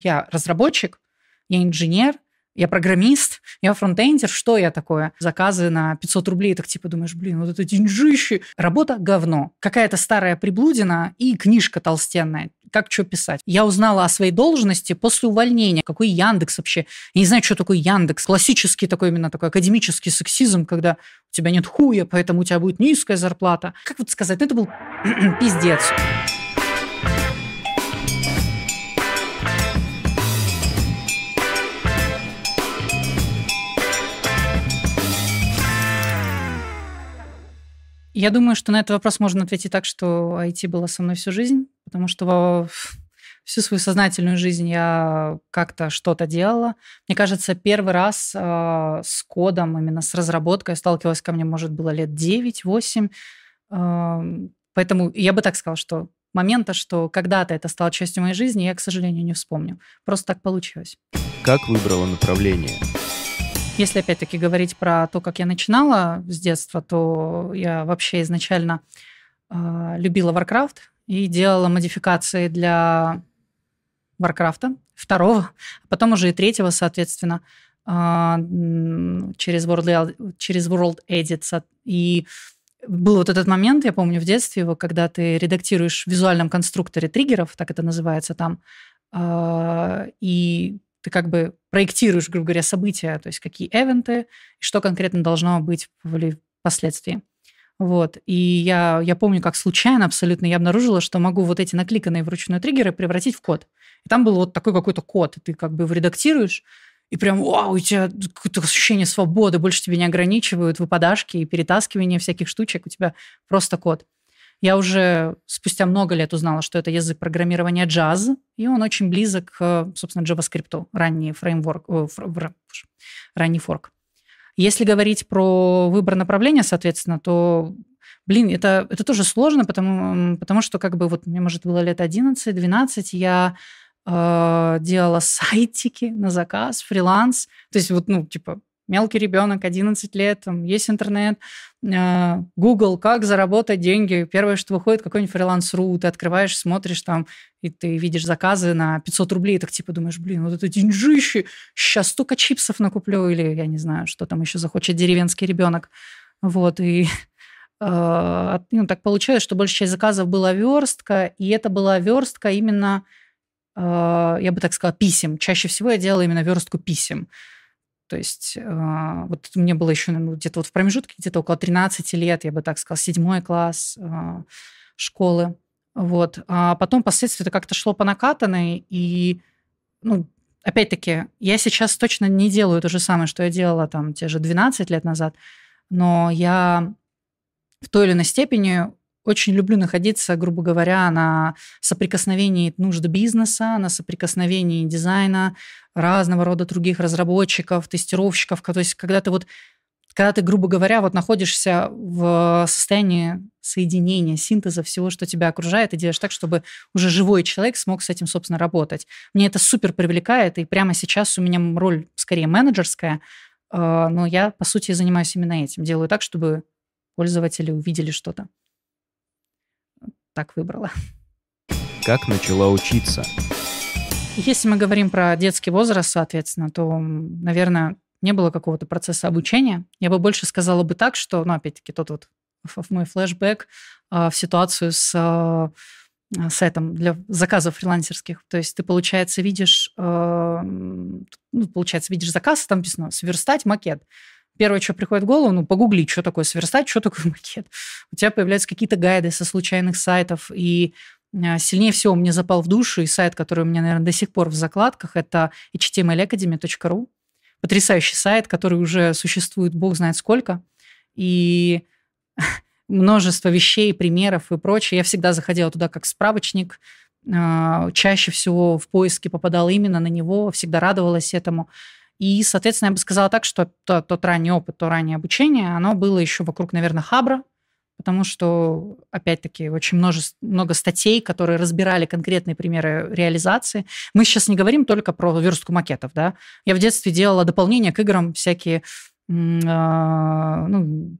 Я разработчик, я инженер, я программист, я фронтендер, что я такое? Заказы на 500 рублей, так типа думаешь, блин, вот это деньжище. Работа – говно. Какая-то старая приблудина и книжка толстенная. Как что писать? Я узнала о своей должности после увольнения. Какой Яндекс вообще? Я не знаю, что такое Яндекс. Классический такой именно такой академический сексизм, когда у тебя нет хуя, поэтому у тебя будет низкая зарплата. Как вот сказать? Ну, это был пиздец. Я думаю, что на этот вопрос можно ответить так, что IT было со мной всю жизнь, потому что всю свою сознательную жизнь я как-то что-то делала. Мне кажется, первый раз э, с кодом, именно с разработкой сталкивалась ко мне, может, было лет 9-8. Э, поэтому я бы так сказала, что момента, что когда-то это стало частью моей жизни, я, к сожалению, не вспомню. Просто так получилось. Как выбрала направление? Если опять-таки говорить про то, как я начинала с детства, то я вообще изначально э, любила Warcraft и делала модификации для Warcraft второго, а потом уже и третьего, соответственно, э, через World, через World Edits. И был вот этот момент, я помню в детстве его, когда ты редактируешь в визуальном конструкторе триггеров, так это называется там, э, и ты как бы проектируешь, грубо говоря, события, то есть какие эвенты, и что конкретно должно быть впоследствии. Вот. И я, я помню, как случайно абсолютно я обнаружила, что могу вот эти накликанные вручную триггеры превратить в код. И там был вот такой какой-то код. Ты как бы его редактируешь, и прям, вау, у тебя какое-то ощущение свободы, больше тебя не ограничивают выпадашки и перетаскивание всяких штучек, у тебя просто код. Я уже спустя много лет узнала, что это язык программирования Jazz, и он очень близок к, собственно, JavaScript, ранний фреймворк, фр, ранний форк. Если говорить про выбор направления, соответственно, то, блин, это, это тоже сложно, потому, потому что, как бы, вот мне, может, было лет 11-12, я э, делала сайтики на заказ, фриланс. То есть вот, ну, типа, мелкий ребенок, 11 лет, там есть интернет, а, Google, как заработать деньги. Первое, что выходит, какой-нибудь фриланс.ру, ты открываешь, смотришь там, и ты видишь заказы на 500 рублей, и так типа думаешь, блин, вот это деньжище, сейчас столько чипсов накуплю, или я не знаю, что там еще захочет деревенский ребенок. Вот, и э, ну, так получилось, что большая часть заказов была верстка, и это была верстка именно, э, я бы так сказала, писем. Чаще всего я делала именно верстку писем. То есть э, вот мне было еще ну, где-то вот в промежутке, где-то около 13 лет, я бы так сказала, седьмой класс э, школы. Вот. А потом впоследствии это как-то шло по накатанной, и, ну, опять-таки, я сейчас точно не делаю то же самое, что я делала там те же 12 лет назад, но я в той или иной степени очень люблю находиться, грубо говоря, на соприкосновении нужд бизнеса, на соприкосновении дизайна, разного рода других разработчиков, тестировщиков. То есть когда ты вот когда ты, грубо говоря, вот находишься в состоянии соединения, синтеза всего, что тебя окружает, и делаешь так, чтобы уже живой человек смог с этим, собственно, работать. Мне это супер привлекает, и прямо сейчас у меня роль скорее менеджерская, э, но я, по сути, занимаюсь именно этим. Делаю так, чтобы пользователи увидели что-то. Так выбрала. Как начала учиться? Если мы говорим про детский возраст, соответственно, то, наверное, не было какого-то процесса обучения. Я бы больше сказала бы так, что, ну, опять-таки, тот вот мой флешбэк в ситуацию с а, сайтом для заказов фрилансерских. То есть ты, получается, видишь, а, ну, получается, видишь заказ, там написано «сверстать макет». Первое, что приходит в голову, ну, погуглить, что такое сверстать, что такое макет. У тебя появляются какие-то гайды со случайных сайтов, и а, сильнее всего мне запал в душу и сайт, который у меня, наверное, до сих пор в закладках, это htmlacademy.ru. Потрясающий сайт, который уже существует бог знает сколько. И множество вещей, примеров и прочее. Я всегда заходила туда как справочник. А, чаще всего в поиске попадала именно на него, всегда радовалась этому. И, соответственно, я бы сказала так, что тот, тот ранний опыт, то раннее обучение, оно было еще вокруг, наверное, Хабра, потому что, опять-таки, очень множество, много статей, которые разбирали конкретные примеры реализации. Мы сейчас не говорим только про верстку макетов, да. Я в детстве делала дополнения к играм, всякие, э, ну,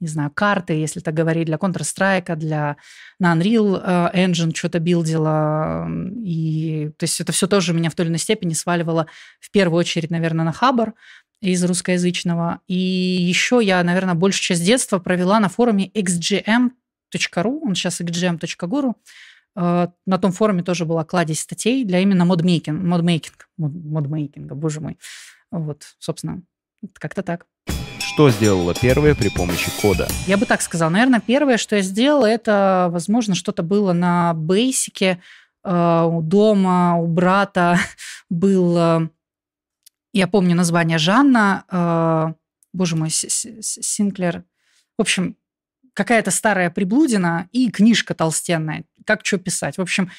не знаю, карты, если так говорить, для Counter-Strike, для на Unreal э, Engine что-то билдила. И, то есть это все тоже меня в той или иной степени сваливало в первую очередь, наверное, на Хабар из русскоязычного. И еще я, наверное, большую часть детства провела на форуме xgm.ru, он сейчас xgm.guru. Э, на том форуме тоже была кладезь статей для именно модмейкинг, модмейкинг, модмейкинга, боже мой. Вот, собственно, как-то так. Что сделала первое при помощи кода? Я бы так сказала. Наверное, первое, что я сделала, это, возможно, что-то было на бейсике. Э, у дома, у брата был, я помню название Жанна, э, боже мой, Синклер. В общем, какая-то старая приблудина и книжка толстенная, как что писать. В общем,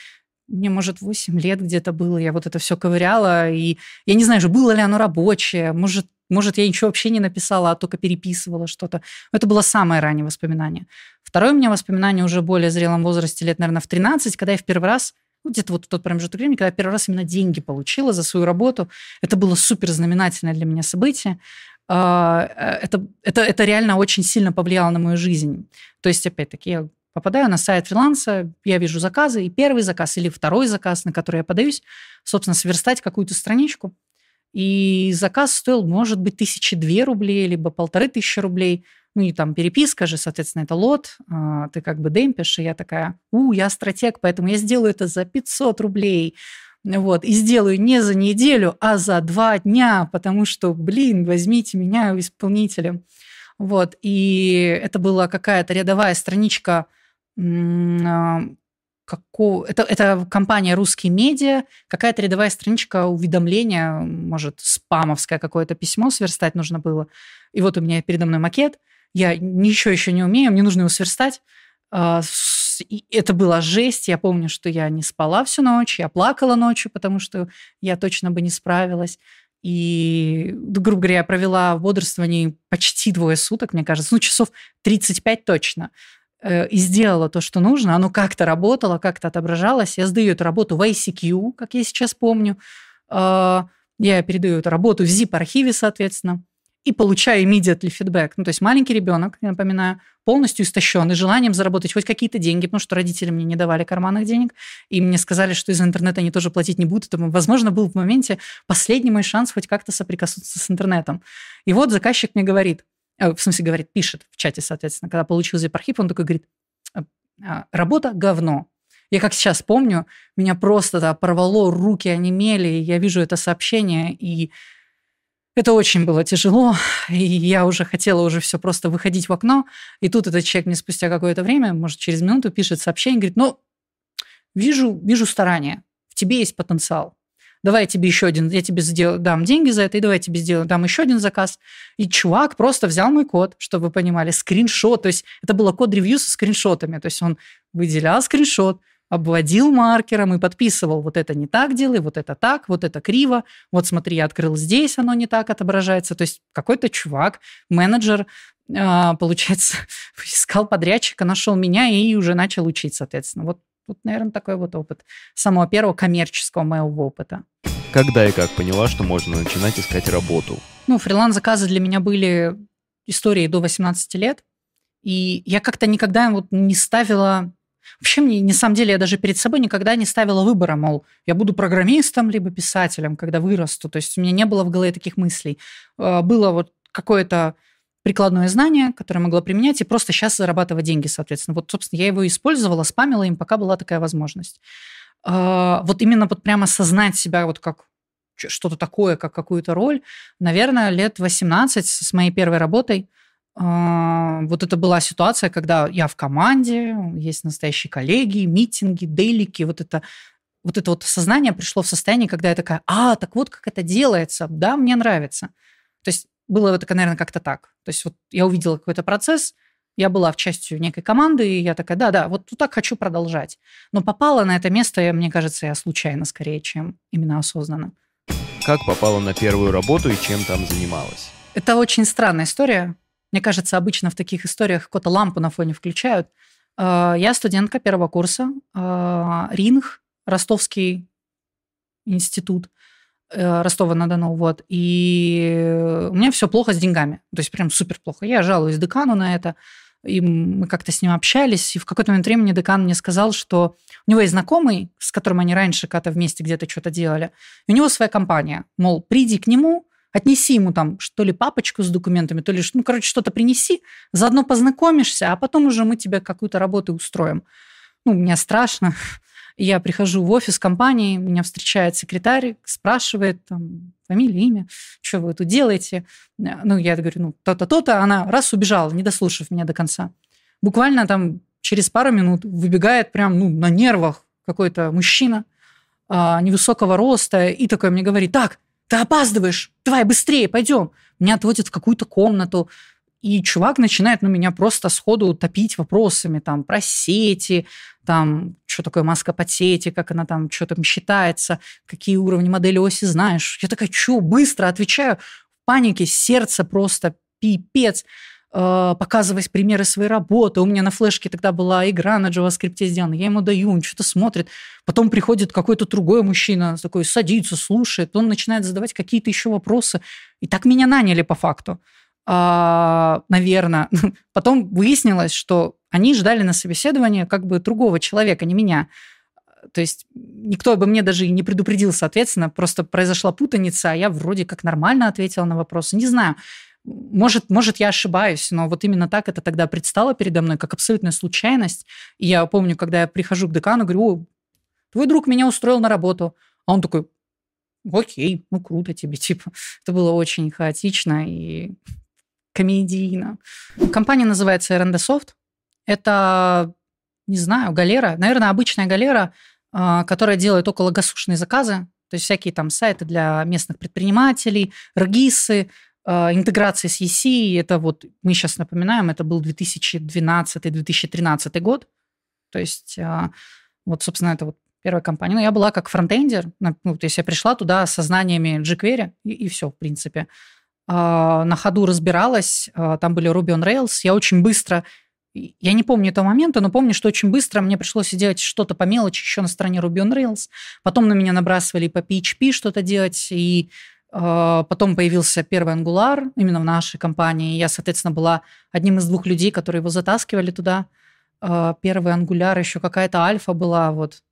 мне, может, 8 лет где-то было, я вот это все ковыряла, и я не знаю же, было ли оно рабочее, может, может, я ничего вообще не написала, а только переписывала что-то. Это было самое раннее воспоминание. Второе у меня воспоминание уже в более зрелом возрасте, лет, наверное, в 13, когда я в первый раз ну, где-то вот в тот промежуток времени, когда я первый раз именно деньги получила за свою работу. Это было супер знаменательное для меня событие. А, э, это, это, это реально очень сильно повлияло на мою жизнь. То есть, опять-таки, я попадаю на сайт фриланса, я вижу заказы, и первый заказ или второй заказ, на который я подаюсь, собственно, сверстать какую-то страничку – и заказ стоил, может быть, тысячи две рублей, либо полторы тысячи рублей. Ну и там переписка же, соответственно, это лот, а, ты как бы демпишь, и я такая, у, я стратег, поэтому я сделаю это за 500 рублей. Вот, и сделаю не за неделю, а за два дня, потому что, блин, возьмите меня исполнителем. Вот, и это была какая-то рядовая страничка а, какого... Это, это компания «Русские медиа», какая-то рядовая страничка уведомления, может, спамовское какое-то письмо сверстать нужно было. И вот у меня передо мной макет, я ничего еще не умею, мне нужно его сверстать. А, это была жесть. Я помню, что я не спала всю ночь, я плакала ночью, потому что я точно бы не справилась. И, грубо говоря, я провела в бодрствовании почти двое суток, мне кажется, ну, часов 35 точно. Э, и сделала то, что нужно, оно как-то работало, как-то отображалось. Я сдаю эту работу в ICQ, как я сейчас помню. А, я передаю эту работу в zip-архиве, соответственно, и получаю immediately feedback. Ну, то есть маленький ребенок, я напоминаю, полностью истощенный желанием заработать хоть какие-то деньги, потому что родители мне не давали карманных денег, и мне сказали, что из интернета они тоже платить не будут. Это, возможно, был в моменте последний мой шанс хоть как-то соприкоснуться с интернетом. И вот заказчик мне говорит – в смысле говорит, пишет в чате, соответственно, когда получил zip-архив, он такой говорит, «А, а, работа говно. Я как сейчас помню, меня просто да, порвало, руки онемели, я вижу это сообщение, и это очень было тяжело, и я уже хотела уже все просто выходить в окно, и тут этот человек мне спустя какое-то время, может, через минуту пишет сообщение, говорит, ну, вижу, вижу старания, в тебе есть потенциал давай я тебе еще один, я тебе сделаю, дам деньги за это, и давай я тебе сделаю, дам еще один заказ. И чувак просто взял мой код, чтобы вы понимали, скриншот, то есть это было код-ревью со скриншотами, то есть он выделял скриншот, обводил маркером и подписывал, вот это не так делай, вот это так, вот это криво, вот смотри, я открыл здесь, оно не так отображается. То есть какой-то чувак, менеджер, а, получается, искал подрядчика, нашел меня и уже начал учить, соответственно. Вот вот, наверное, такой вот опыт самого первого коммерческого моего опыта. Когда и как поняла, что можно начинать искать работу? Ну, фриланс-заказы для меня были историей до 18 лет. И я как-то никогда вот не ставила... Вообще, мне, на самом деле, я даже перед собой никогда не ставила выбора, мол, я буду программистом либо писателем, когда вырасту. То есть у меня не было в голове таких мыслей. А, было вот какое-то прикладное знание, которое могла применять, и просто сейчас зарабатывать деньги, соответственно. Вот, собственно, я его использовала, спамила им, пока была такая возможность. А, вот именно вот прямо осознать себя вот как что-то такое, как какую-то роль, наверное, лет 18 с моей первой работой. А, вот это была ситуация, когда я в команде, есть настоящие коллеги, митинги, дейлики, вот это вот это вот сознание пришло в состояние, когда я такая, а, так вот как это делается, да, мне нравится. То есть было это, наверное, как-то так. То есть вот я увидела какой-то процесс, я была в частью некой команды, и я такая, да-да, вот так хочу продолжать. Но попала на это место, мне кажется, я случайно скорее, чем именно осознанно. Как попала на первую работу и чем там занималась? Это очень странная история. Мне кажется, обычно в таких историях какую-то лампу на фоне включают. А, я студентка первого курса, а, РИНГ, Ростовский институт. Э, Ростова-на-Дону, вот, и у меня все плохо с деньгами, то есть прям супер плохо. Я жалуюсь декану на это, и мы как-то с ним общались, и в какой-то момент времени декан мне сказал, что у него есть знакомый, с которым они раньше когда-то вместе где-то что-то делали, и у него своя компания, мол, приди к нему, отнеси ему там что ли папочку с документами, то ли, ну, короче, что-то принеси, заодно познакомишься, а потом уже мы тебе какую-то работу устроим. Ну, мне страшно. Я прихожу в офис компании, меня встречает секретарь, спрашивает там, фамилия, имя, что вы тут делаете. Ну, я говорю, ну, то-то, то-то. Она раз убежала, не дослушав меня до конца. Буквально там через пару минут выбегает прям ну, на нервах какой-то мужчина а, невысокого роста и такой мне говорит, так, ты опаздываешь, давай быстрее, пойдем. Меня отводят в какую-то комнату, и чувак начинает ну, меня просто сходу топить вопросами там про сети, там, что такое маска под сети, как она там, что там считается, какие уровни модели оси знаешь. Я такая, что, быстро отвечаю, в панике, сердце просто пипец э, показывать примеры своей работы. У меня на флешке тогда была игра на JavaScript сделана. Я ему даю, он что-то смотрит. Потом приходит какой-то другой мужчина, такой садится, слушает. Он начинает задавать какие-то еще вопросы. И так меня наняли по факту. А, наверное. Потом выяснилось, что они ждали на собеседование как бы другого человека, не меня. То есть никто бы мне даже и не предупредил, соответственно, просто произошла путаница, а я вроде как нормально ответила на вопросы. Не знаю, может, может, я ошибаюсь, но вот именно так это тогда предстало передо мной, как абсолютная случайность. И я помню, когда я прихожу к декану, говорю, о, твой друг меня устроил на работу. А он такой, окей, ну круто тебе, типа. Это было очень хаотично и комедийно. Компания называется R&D Soft. Это, не знаю, галера, наверное, обычная галера, а, которая делает около гасушные заказы, то есть всякие там сайты для местных предпринимателей, регисы, а, интеграции с EC. Это вот, мы сейчас напоминаем, это был 2012-2013 год. То есть а, вот, собственно, это вот первая компания. Ну, я была как фронтендер, ну, то есть я пришла туда со знаниями jQuery, и, и все, в принципе. На ходу разбиралась, там были Ruby on Rails. Я очень быстро я не помню этого момента, но помню, что очень быстро мне пришлось делать что-то по мелочи еще на стороне Ruby on Rails. Потом на меня набрасывали по PHP что-то делать, и э, потом появился первый Angular именно в нашей компании. Я, соответственно, была одним из двух людей, которые его затаскивали туда. Первый Angular, еще какая-то альфа была, вот.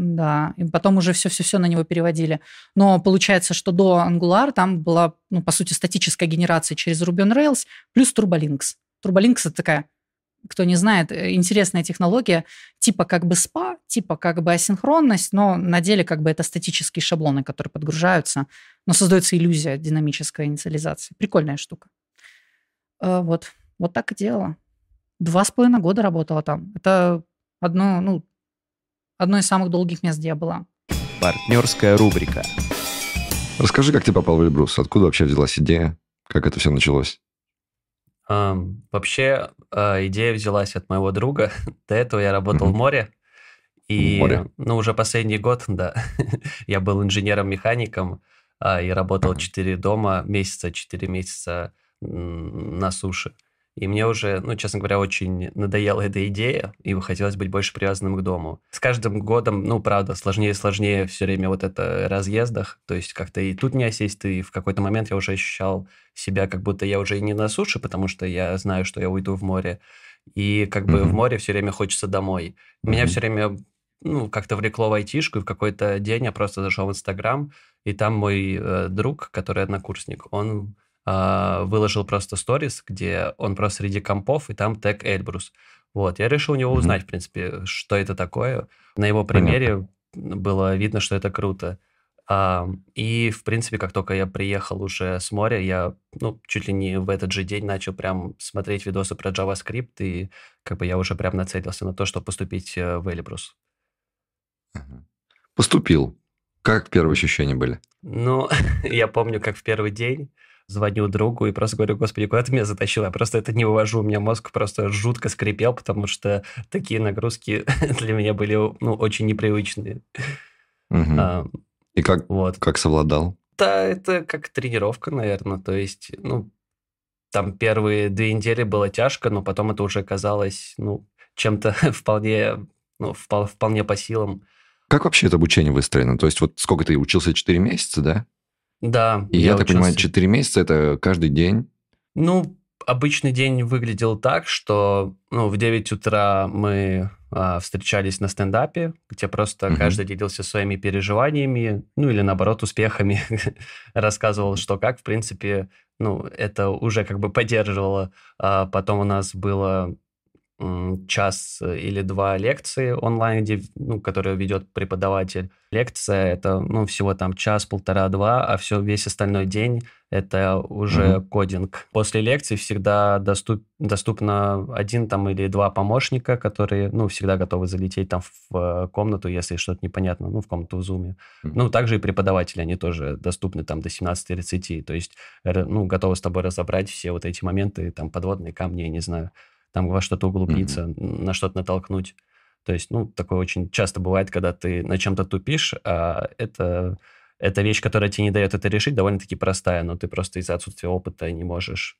Да, и потом уже все-все-все на него переводили. Но получается, что до Angular там была, ну, по сути, статическая генерация через Ruby on Rails плюс Turbolinks. Turbolinks – это такая кто не знает, э, интересная технология, типа как бы спа, типа как бы асинхронность, но на деле как бы это статические шаблоны, которые подгружаются, но создается иллюзия динамической инициализации. Прикольная штука. Э, вот, вот так и делала. Два с половиной года работала там. Это одно, ну, одно из самых долгих мест, где я была. Партнерская рубрика. Расскажи, как ты попал в Эльбрус? Откуда вообще взялась идея? Как это все началось? Um, вообще, uh, идея взялась от моего друга. До этого я работал mm-hmm. в море. И, море. ну, уже последний год, да, я был инженером-механиком uh, и работал mm-hmm. 4 дома месяца, 4 месяца на суше. И мне уже, ну, честно говоря, очень надоела эта идея, и хотелось быть больше привязанным к дому. С каждым годом, ну, правда, сложнее и сложнее все время вот это разъездах, то есть как-то и тут не осесть, и в какой-то момент я уже ощущал себя, как будто я уже и не на суше, потому что я знаю, что я уйду в море, и как бы mm-hmm. в море все время хочется домой. Mm-hmm. Меня все время ну, как-то влекло в айтишку, и в какой-то день я просто зашел в Инстаграм, и там мой э, друг, который однокурсник, он а, выложил просто сторис, где он просто среди компов, и там тег Эльбрус. Вот, я решил у него узнать, mm-hmm. в принципе, что это такое. На его примере Понятно. было видно, что это круто. А, и, в принципе, как только я приехал уже с моря, я, ну, чуть ли не в этот же день начал прям смотреть видосы про JavaScript, и как бы я уже прям нацелился на то, чтобы поступить э, в Эльбрус. Поступил. Как первые ощущения были? Ну, я помню, как в первый день звоню другу и просто говорю, господи, куда ты меня затащил? Я просто это не увожу. У меня мозг просто жутко скрипел, потому что такие нагрузки для меня были ну, очень непривычные. Угу. А, и как, вот. как совладал? Да, это как тренировка, наверное. То есть, ну, там первые две недели было тяжко, но потом это уже казалось, ну, чем-то вполне, ну, вполне по силам. Как вообще это обучение выстроено? То есть вот сколько ты учился? 4 месяца, да? Да. И я, я так учился... понимаю, 4 месяца это каждый день? Ну, обычный день выглядел так, что ну, в 9 утра мы а, встречались на стендапе, где просто mm-hmm. каждый делился своими переживаниями, ну или наоборот успехами, рассказывал, что как, в принципе, ну это уже как бы поддерживало. А потом у нас было час э, или два лекции онлайн, где, ну, которые ведет преподаватель. Лекция это ну, всего там час, полтора-два, а все весь остальной день это уже mm-hmm. кодинг. После лекции всегда доступ, доступно один там или два помощника, которые ну, всегда готовы залететь там в комнату, если что-то непонятно, ну, в комнату в Zoom. Mm-hmm. Ну, также и преподаватели, они тоже доступны там до 17.30, то есть ну, готовы с тобой разобрать все вот эти моменты, там, подводные камни, я не знаю там во что-то углубиться, mm-hmm. на что-то натолкнуть. То есть, ну, такое очень часто бывает, когда ты на чем-то тупишь, а это, это вещь, которая тебе не дает это решить, довольно-таки простая, но ты просто из-за отсутствия опыта не можешь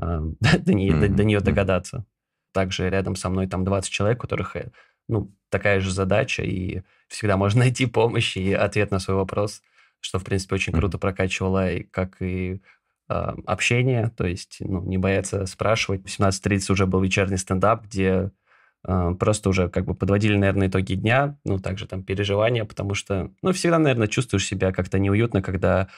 э, до, нее, mm-hmm. до, до нее догадаться. Также рядом со мной там 20 человек, у которых, э, ну, такая же задача, и всегда можно найти помощь и ответ на свой вопрос, что, в принципе, очень круто прокачивало, и как и общение, то есть ну, не бояться спрашивать. В 17.30 уже был вечерний стендап, где э, просто уже как бы подводили, наверное, итоги дня, ну, также там переживания, потому что, ну, всегда, наверное, чувствуешь себя как-то неуютно, когда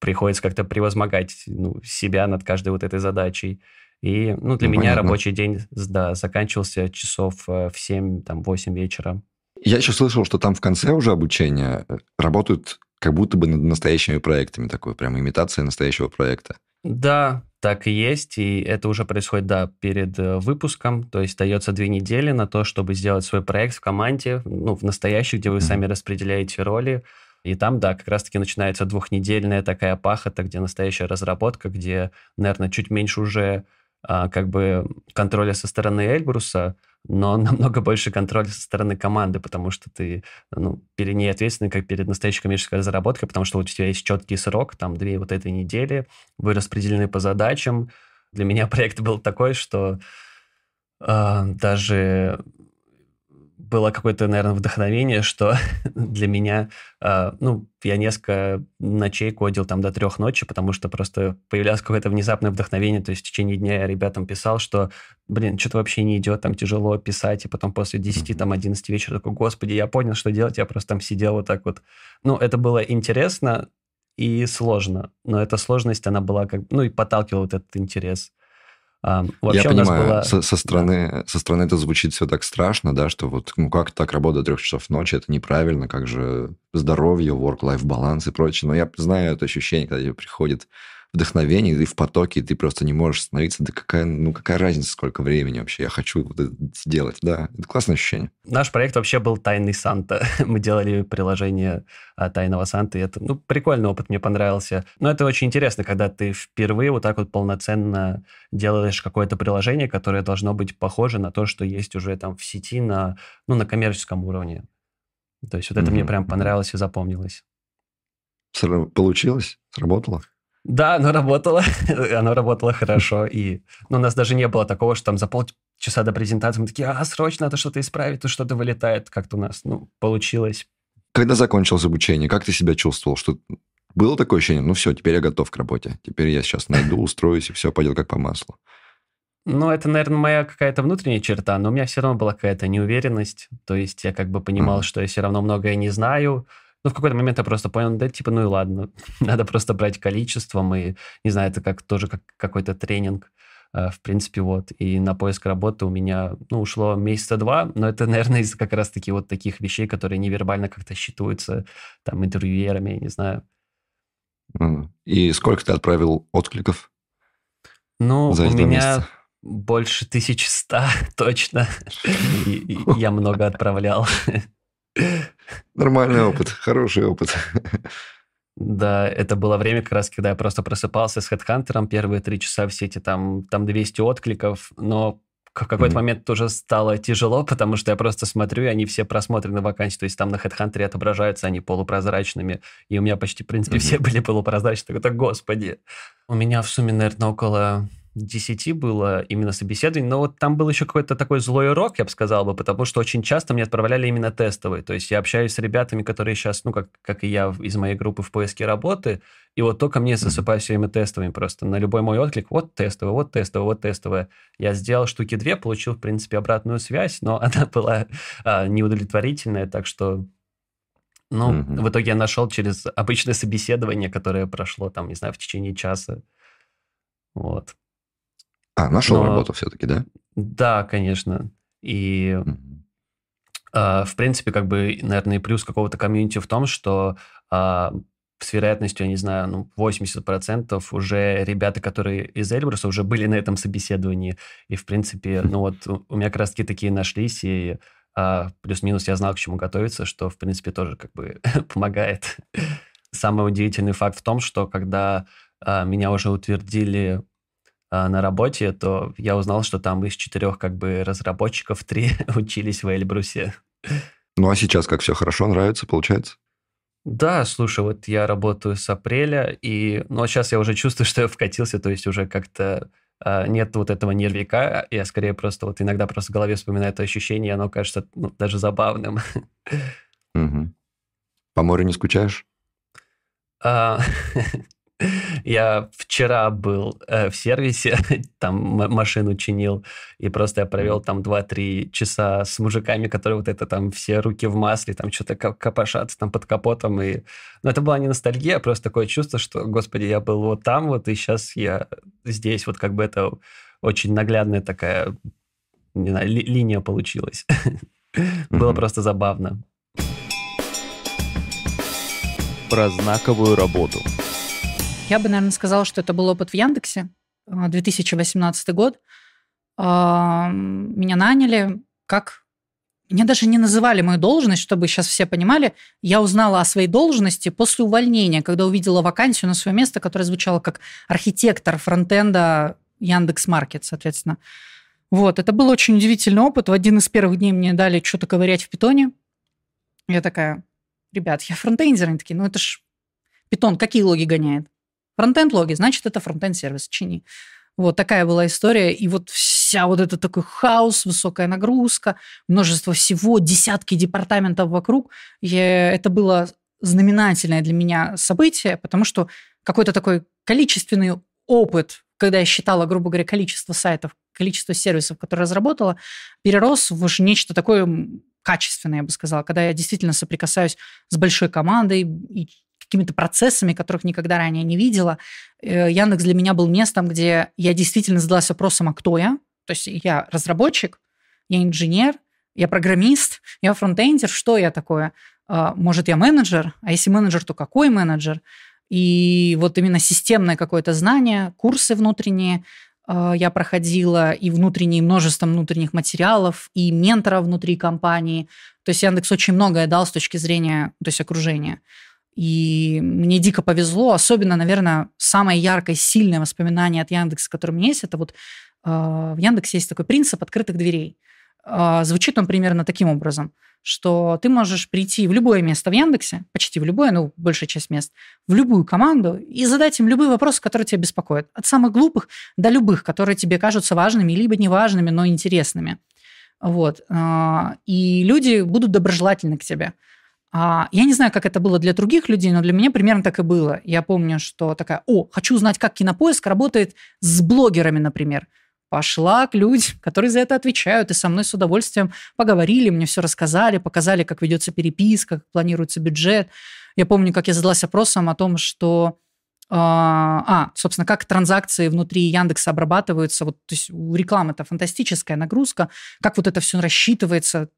приходится как-то превозмогать ну, себя над каждой вот этой задачей. И, ну, для ну, меня понятно. рабочий день, да, заканчивался часов э, в 7, там, 8 вечера. Я еще слышал, что там в конце уже обучения э, работают как будто бы над настоящими проектами, такой прям имитация настоящего проекта. Да, так и есть, и это уже происходит, да, перед э, выпуском, то есть дается две недели на то, чтобы сделать свой проект в команде, ну, в настоящей, где вы mm-hmm. сами распределяете роли, и там, да, как раз-таки начинается двухнедельная такая пахота, где настоящая разработка, где, наверное, чуть меньше уже а, как бы контроля со стороны Эльбруса, но намного больше контроля со стороны команды, потому что ты ну, перед ней ответственный, как перед настоящей коммерческой разработкой, потому что у тебя есть четкий срок, там две вот этой недели, вы распределены по задачам. Для меня проект был такой, что э, даже было какое-то, наверное, вдохновение, что для меня, э, ну, я несколько ночей кодил там до трех ночи, потому что просто появлялось какое-то внезапное вдохновение, то есть в течение дня я ребятам писал, что, блин, что-то вообще не идет, там тяжело писать, и потом после 10, там, 11 вечера такой, господи, я понял, что делать, я просто там сидел вот так вот. Ну, это было интересно и сложно, но эта сложность, она была как, ну, и подталкивала вот этот интерес. А, вообще Я понимаю, было... со, со, стороны, да. со стороны это звучит все так страшно, да, что вот, ну как так работа трех часов ночи, это неправильно, как же здоровье, work-life баланс и прочее. Но я знаю это ощущение, когда тебе приходит вдохновение, ты в потоке, ты просто не можешь остановиться. Да какая, ну, какая разница, сколько времени вообще? Я хочу вот это сделать. Да, это классное ощущение. Наш проект вообще был «Тайный Санта». Мы делали приложение а, «Тайного Санта», и это, ну, прикольный опыт, мне понравился. Но это очень интересно, когда ты впервые вот так вот полноценно делаешь какое-то приложение, которое должно быть похоже на то, что есть уже там в сети на, ну, на коммерческом уровне. То есть вот это mm-hmm. мне прям понравилось и запомнилось. Получилось? Сработало? Да, оно работало, оно работало хорошо, и ну, у нас даже не было такого, что там за полчаса до презентации мы такие, а, срочно надо что-то исправить, тут что-то вылетает, как-то у нас, ну, получилось. Когда закончилось обучение, как ты себя чувствовал, что было такое ощущение, ну все, теперь я готов к работе, теперь я сейчас найду, устроюсь, и все пойдет как по маслу? Ну, это, наверное, моя какая-то внутренняя черта, но у меня все равно была какая-то неуверенность, то есть я как бы понимал, mm. что я все равно многое не знаю, ну, в какой-то момент я просто понял, да, типа, ну и ладно, надо просто брать количеством, и, не знаю, это как тоже как какой-то тренинг, э, в принципе, вот. И на поиск работы у меня, ну, ушло месяца два, но это, наверное, из как раз-таки вот таких вещей, которые невербально как-то считываются, там, интервьюерами, не знаю. И сколько ты отправил откликов? Ну, за у меня месяца? больше 1100, точно. Я много отправлял. Нормальный опыт, хороший опыт. Да, это было время как раз, когда я просто просыпался с HeadHunter, первые три часа в сети, там, там 200 откликов, но в какой-то mm-hmm. момент тоже стало тяжело, потому что я просто смотрю, и они все просмотрены вакансии, то есть там на HeadHunter отображаются они полупрозрачными, и у меня почти, в принципе, mm-hmm. все были полупрозрачные. Так, господи. У меня в сумме, наверное, около 10 было именно собеседований, но вот там был еще какой-то такой злой урок, я бы сказал бы, потому что очень часто мне отправляли именно тестовые. То есть я общаюсь с ребятами, которые сейчас, ну, как, как и я из моей группы в поиске работы, и вот только мне засыпают все время тестовыми просто. На любой мой отклик, вот тестовое, вот тестовое, вот тестовое. Я сделал штуки две, получил, в принципе, обратную связь, но она была а, неудовлетворительная, так что ну, mm-hmm. в итоге я нашел через обычное собеседование, которое прошло там, не знаю, в течение часа. Вот. А, нашел Но... работу все-таки, да? Да, конечно. И, mm-hmm. э, в принципе, как бы, наверное, и плюс какого-то комьюнити в том, что э, с вероятностью, я не знаю, ну, 80% уже ребята, которые из Эльбруса уже были на этом собеседовании. И, в принципе, ну вот у меня как раз-таки такие нашлись, и а, плюс-минус я знал, к чему готовиться, что, в принципе, тоже как бы помогает. Самый удивительный факт в том, что когда а, меня уже утвердили на работе, то я узнал, что там из четырех как бы разработчиков три учились в Эльбрусе. Ну а сейчас как все хорошо, нравится, получается? Да, слушай, вот я работаю с апреля, и ну, сейчас я уже чувствую, что я вкатился, то есть уже как-то а, нет вот этого нервика, я скорее просто вот иногда просто в голове вспоминаю это ощущение, и оно кажется ну, даже забавным. Угу. По морю не скучаешь? Я вчера был э, в сервисе, там машину чинил, и просто я провел там 2-3 часа с мужиками, которые вот это там все руки в масле, там что-то копошатся там под капотом. И... Но это была не ностальгия, а просто такое чувство, что, господи, я был вот там вот, и сейчас я здесь. Вот как бы это очень наглядная такая не знаю, ли- линия получилась. Было просто забавно. Про знаковую работу. Я бы, наверное, сказала, что это был опыт в Яндексе, 2018 а, год. Меня наняли как... Мне даже не называли мою должность, чтобы сейчас все понимали. Я узнала о своей должности после увольнения, когда увидела вакансию на свое место, которая звучала как архитектор фронтенда Яндекс Маркет, соответственно. Вот, это был очень удивительный опыт. В один из первых дней мне дали что-то ковырять в питоне. Я такая, ребят, я фронтендер. Они такие, ну это ж питон, какие логи гоняет? Фронтенд логи, значит, это фронтенд сервис, чини. Вот такая была история. И вот вся вот это такой хаос, высокая нагрузка, множество всего, десятки департаментов вокруг. Я, это было знаменательное для меня событие, потому что какой-то такой количественный опыт, когда я считала, грубо говоря, количество сайтов, количество сервисов, которые разработала, перерос в нечто такое качественное, я бы сказала, когда я действительно соприкасаюсь с большой командой и какими-то процессами, которых никогда ранее не видела. Э, Яндекс для меня был местом, где я действительно задалась вопросом, а кто я? То есть я разработчик, я инженер, я программист, я фронтендер, что я такое? А, может, я менеджер? А если менеджер, то какой менеджер? И вот именно системное какое-то знание, курсы внутренние а, я проходила, и внутренние, множество внутренних материалов, и ментора внутри компании. То есть Яндекс очень многое дал с точки зрения то есть окружения. И мне дико повезло, особенно, наверное, самое яркое, сильное воспоминание от Яндекса, которое у меня есть, это вот э, в Яндексе есть такой принцип открытых дверей. Э, звучит он примерно таким образом, что ты можешь прийти в любое место в Яндексе, почти в любое, ну, большая часть мест, в любую команду и задать им любые вопросы, которые тебя беспокоят. От самых глупых до любых, которые тебе кажутся важными, либо неважными, но интересными. Вот. Э, и люди будут доброжелательны к тебе. А, я не знаю, как это было для других людей, но для меня примерно так и было. Я помню, что такая, о, хочу узнать, как кинопоиск работает с блогерами, например. Пошла к людям, которые за это отвечают, и со мной с удовольствием поговорили, мне все рассказали, показали, как ведется переписка, как планируется бюджет. Я помню, как я задалась вопросом о том, что а, а, собственно, как транзакции внутри Яндекса обрабатываются. Вот, то есть у рекламы это фантастическая нагрузка, как вот это все рассчитывается.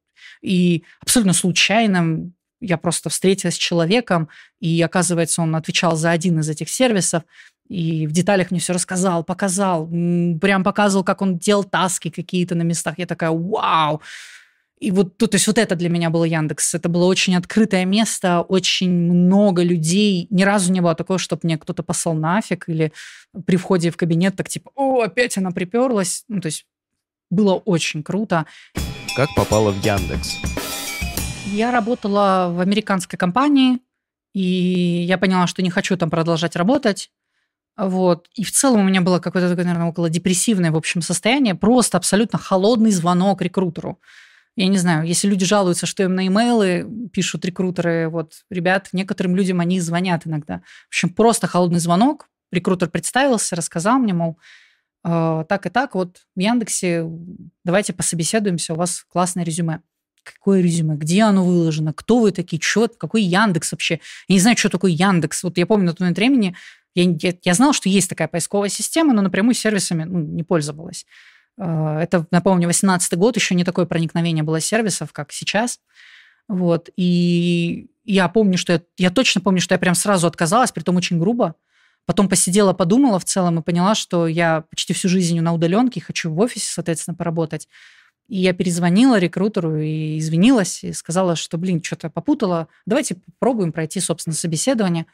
И абсолютно случайно я просто встретилась с человеком, и оказывается, он отвечал за один из этих сервисов, и в деталях мне все рассказал, показал, прям показывал, как он делал таски какие-то на местах. Я такая, вау! И вот, то, то есть вот это для меня было Яндекс. Это было очень открытое место, очень много людей. Ни разу не было такого, чтобы мне кто-то послал нафиг или при входе в кабинет так типа, о, опять она приперлась. Ну, то есть было очень круто. Как попала в Яндекс? Я работала в американской компании, и я поняла, что не хочу там продолжать работать. Вот. И в целом у меня было какое-то наверное, около депрессивное, в общем, состояние. Просто абсолютно холодный звонок рекрутеру. Я не знаю, если люди жалуются, что им на имейлы пишут рекрутеры, вот, ребят, некоторым людям они звонят иногда. В общем, просто холодный звонок. Рекрутер представился, рассказал мне, мол, э, так и так, вот в Яндексе давайте пособеседуемся, у вас классное резюме. Какое резюме? Где оно выложено? Кто вы такие? Что? Какой Яндекс вообще? Я не знаю, что такое Яндекс. Вот я помню на тот момент времени, я, я, я знал, что есть такая поисковая система, но напрямую сервисами ну, не пользовалась. Э, это, напомню, 18 год, еще не такое проникновение было сервисов, как сейчас. Вот. И я помню, что я, я точно помню, что я прям сразу отказалась, при том очень грубо. Потом посидела, подумала в целом и поняла, что я почти всю жизнь на удаленке, хочу в офисе, соответственно, поработать. И я перезвонила рекрутеру и извинилась, и сказала, что, блин, что-то попутала. Давайте попробуем пройти, собственно, собеседование.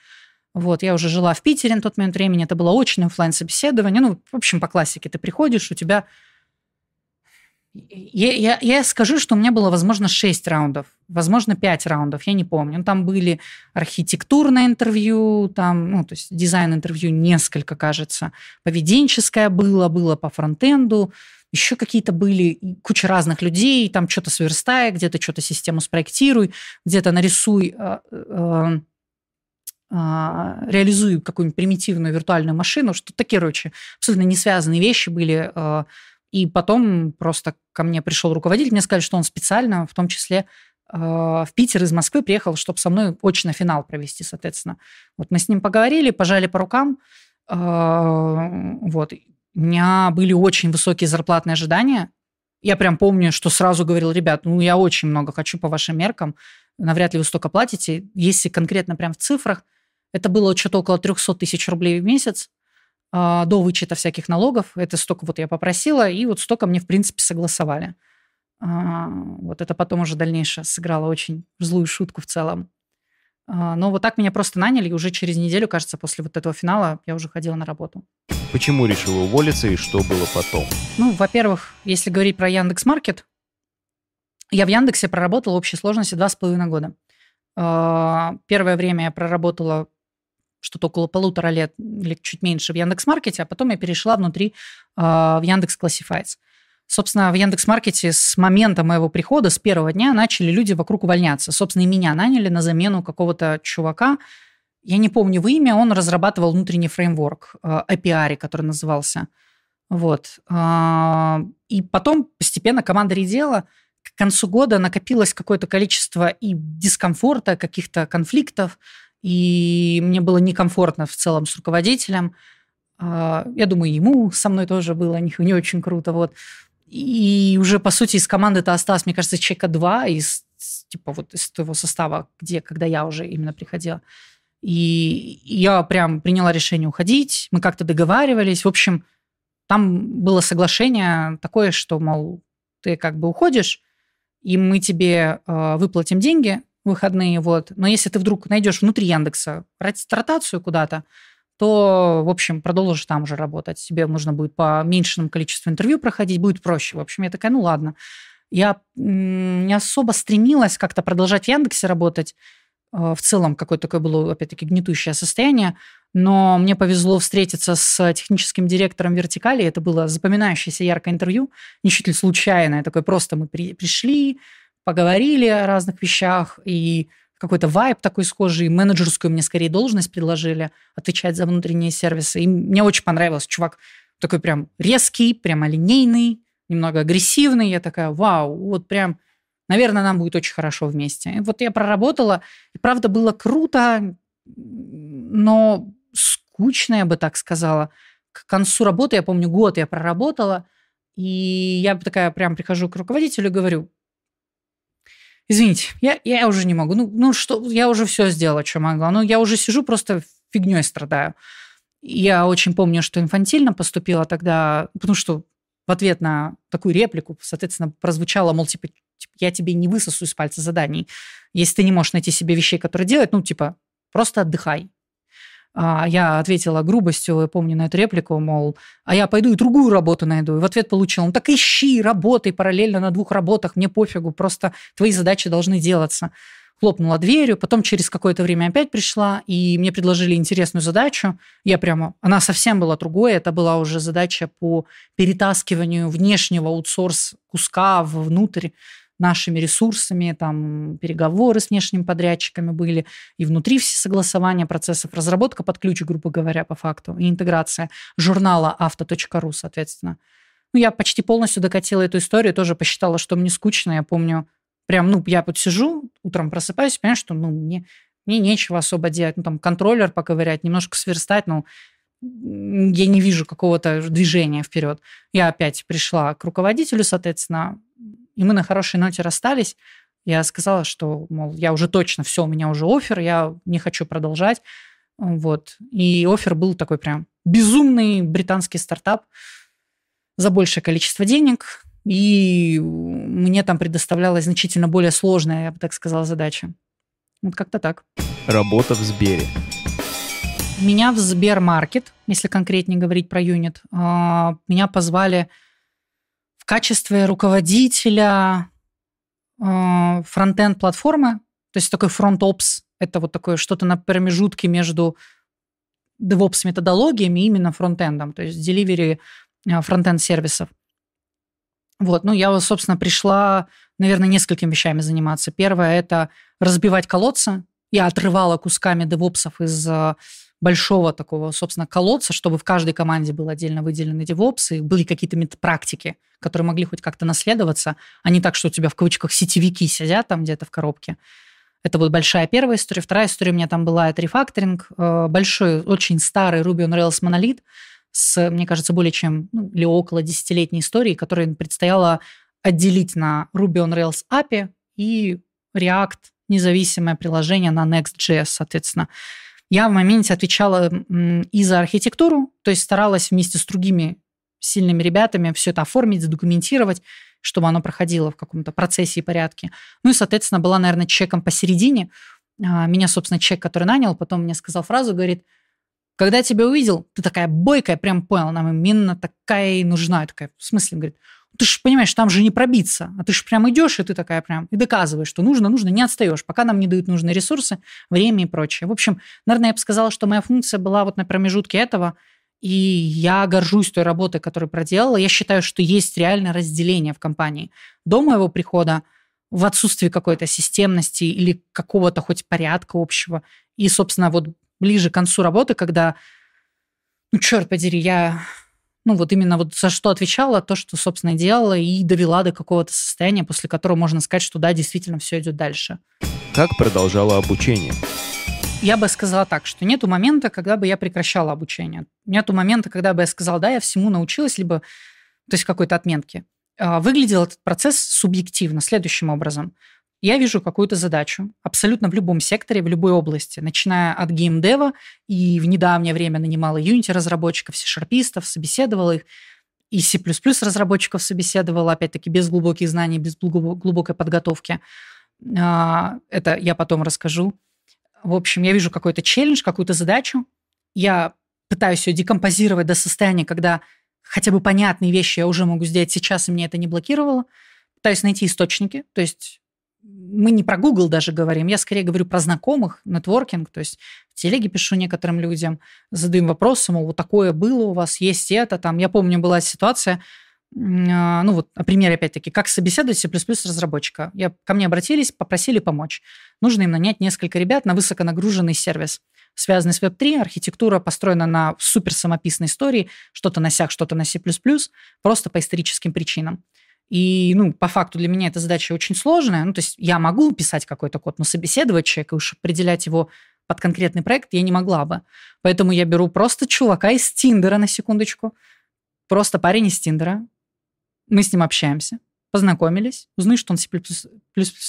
Вот, я уже жила в Питере на тот момент времени, это было очное офлайн собеседование. Ну, в общем, по классике ты приходишь, у тебя я, я, я скажу, что у меня было, возможно, 6 раундов, возможно, 5 раундов, я не помню. Там были архитектурное интервью, там, ну, то есть дизайн-интервью несколько, кажется. Поведенческое было, было по фронтенду, еще какие-то были, куча разных людей, там что-то сверстай, где-то что-то систему спроектируй, где-то нарисуй, э, э, э, реализуй какую-нибудь примитивную виртуальную машину, что такие, короче, абсолютно не связанные вещи были э, и потом просто ко мне пришел руководитель, мне сказали, что он специально, в том числе в Питер из Москвы приехал, чтобы со мной очно финал провести, соответственно. Вот мы с ним поговорили, пожали по рукам. Вот. У меня были очень высокие зарплатные ожидания. Я прям помню, что сразу говорил, ребят, ну я очень много хочу по вашим меркам, навряд ли вы столько платите. Если конкретно прям в цифрах, это было что-то около 300 тысяч рублей в месяц. А, до вычета всяких налогов. Это столько вот я попросила, и вот столько мне, в принципе, согласовали. А, вот это потом уже дальнейшее сыграло очень злую шутку в целом. А, но вот так меня просто наняли, и уже через неделю, кажется, после вот этого финала я уже ходила на работу. Почему решила уволиться и что было потом? Ну, во-первых, если говорить про Яндекс Маркет, я в Яндексе проработала в общей сложности два с половиной года. Первое время я проработала что-то около полутора лет или чуть меньше в Яндекс.Маркете, а потом я перешла внутри э, в Яндекс Classifieds. Собственно, в Яндекс.Маркете с момента моего прихода, с первого дня, начали люди вокруг увольняться. Собственно, и меня наняли на замену какого-то чувака. Я не помню его имя, он разрабатывал внутренний фреймворк э, API, который назывался. Вот. Э, и потом постепенно команда редела к концу года накопилось какое-то количество и дискомфорта, каких-то конфликтов, и мне было некомфортно в целом с руководителем. А, я думаю, ему со мной тоже было не, не очень круто. Вот. И уже, по сути, из команды-то осталось, мне кажется, человека два из, типа, вот из того состава, где, когда я уже именно приходила. И я прям приняла решение уходить, мы как-то договаривались. В общем, там было соглашение такое, что, мол, ты как бы уходишь, и мы тебе э, выплатим деньги, выходные, вот. Но если ты вдруг найдешь внутри Яндекса ротацию куда-то, то, в общем, продолжишь там уже работать. Тебе нужно будет по меньшему количеству интервью проходить, будет проще. В общем, я такая, ну ладно. Я не особо стремилась как-то продолжать в Яндексе работать. Э, в целом, какое-то такое было, опять-таки, гнетущее состояние. Но мне повезло встретиться с техническим директором вертикали. Это было запоминающееся яркое интервью, не чуть ли случайное. Такое просто мы при, пришли, поговорили о разных вещах, и какой-то вайб такой схожий, менеджерскую мне скорее должность предложили, отвечать за внутренние сервисы. И мне очень понравилось. Чувак такой прям резкий, прямо линейный, немного агрессивный. Я такая, вау, вот прям, наверное, нам будет очень хорошо вместе. И вот я проработала, и правда было круто, но скучно, я бы так сказала. К концу работы, я помню, год я проработала, и я такая прям прихожу к руководителю и говорю, извините, я, я уже не могу. Ну, ну что, я уже все сделала, что могла. Ну, я уже сижу, просто фигней страдаю. Я очень помню, что инфантильно поступила тогда, потому что в ответ на такую реплику, соответственно, прозвучало, мол, типа, типа я тебе не высосу из пальца заданий. Если ты не можешь найти себе вещей, которые делать, ну, типа, просто отдыхай. А я ответила грубостью, я помню на эту реплику, мол, а я пойду и другую работу найду. И в ответ получила, ну так ищи, работай параллельно на двух работах, мне пофигу, просто твои задачи должны делаться. хлопнула дверью, потом через какое-то время опять пришла, и мне предложили интересную задачу. Я прямо... Она совсем была другой, это была уже задача по перетаскиванию внешнего аутсорс куска внутрь нашими ресурсами, там переговоры с внешними подрядчиками были, и внутри все согласования процессов, разработка под ключ, грубо говоря, по факту, и интеграция журнала авто.ру, соответственно. Ну, я почти полностью докатила эту историю, тоже посчитала, что мне скучно, я помню, прям, ну, я вот сижу, утром просыпаюсь, понимаю, что, ну, мне, мне нечего особо делать, ну, там, контроллер поковырять, немножко сверстать, ну, я не вижу какого-то движения вперед. Я опять пришла к руководителю, соответственно, и мы на хорошей ноте расстались. Я сказала, что, мол, я уже точно, все, у меня уже офер, я не хочу продолжать. Вот. И офер был такой прям безумный британский стартап за большее количество денег. И мне там предоставлялась значительно более сложная, я бы так сказала, задача. Вот как-то так. Работа в Сбере. Меня в Сбермаркет, если конкретнее говорить про юнит, а, меня позвали качестве руководителя э, фронтенд платформы, то есть такой фронт-опс, это вот такое что-то на промежутке между DevOps методологиями и именно фронтендом, то есть delivery э, фронтенд сервисов. Вот, ну я, собственно, пришла, наверное, несколькими вещами заниматься. Первое – это разбивать колодцы. Я отрывала кусками девопсов из э, большого такого, собственно, колодца, чтобы в каждой команде был отдельно выделены девопсы, и были какие-то практики, которые могли хоть как-то наследоваться, а не так, что у тебя в кавычках сетевики сидят там где-то в коробке. Это вот большая первая история. Вторая история у меня там была, это рефакторинг. Э, большой, очень старый Ruby on Rails монолит с, мне кажется, более чем ну, или около десятилетней историей, которой предстояло отделить на Ruby on Rails API и React независимое приложение на Next.js, соответственно. Я в моменте отвечала и за архитектуру, то есть старалась вместе с другими сильными ребятами все это оформить, задокументировать, чтобы оно проходило в каком-то процессе и порядке. Ну и, соответственно, была, наверное, чеком посередине. А, меня, собственно, чек, который нанял, потом мне сказал фразу, говорит, когда я тебя увидел, ты такая бойкая, прям понял, нам именно такая и нужна. Я такая, в смысле? говорит, ты же понимаешь, там же не пробиться. А ты же прям идешь, и ты такая прям и доказываешь, что нужно, нужно, не отстаешь, пока нам не дают нужные ресурсы, время и прочее. В общем, наверное, я бы сказала, что моя функция была вот на промежутке этого, и я горжусь той работой, которую проделала. Я считаю, что есть реальное разделение в компании. До моего прихода в отсутствии какой-то системности или какого-то хоть порядка общего. И, собственно, вот ближе к концу работы, когда, ну, черт подери, я ну вот именно вот за что отвечала, то, что, собственно, делала и довела до какого-то состояния, после которого можно сказать, что да, действительно все идет дальше. Как продолжала обучение? Я бы сказала так, что нету момента, когда бы я прекращала обучение. Нету момента, когда бы я сказала, да, я всему научилась, либо, то есть какой-то отметки. А, выглядел этот процесс субъективно, следующим образом. Я вижу какую-то задачу абсолютно в любом секторе, в любой области, начиная от геймдева, и в недавнее время нанимала Unity разработчиков, C-шарпистов, собеседовала их, и C++ разработчиков собеседовала, опять-таки, без глубоких знаний, без глубокой подготовки. А, это я потом расскажу. В общем, я вижу какой-то челлендж, какую-то задачу, я пытаюсь ее декомпозировать до состояния, когда хотя бы понятные вещи я уже могу сделать сейчас, и мне это не блокировало. Пытаюсь найти источники, то есть мы не про Google даже говорим, я скорее говорю про знакомых, нетворкинг, то есть в телеге пишу некоторым людям, задаем вопросы, мол, вот такое было у вас, есть это, там, я помню, была ситуация, а, ну вот, например, опять-таки, как собеседовать C++ разработчика. Я, ко мне обратились, попросили помочь. Нужно им нанять несколько ребят на высоконагруженный сервис, связанный с Web3. Архитектура построена на супер самописной истории, что-то на сях, что-то на C++, просто по историческим причинам. И, ну, по факту для меня эта задача очень сложная. Ну, то есть я могу писать какой-то код, но собеседовать человека, уж определять его под конкретный проект я не могла бы. Поэтому я беру просто чувака из Тиндера, на секундочку. Просто парень из Тиндера. Мы с ним общаемся познакомились, узнали, что он C++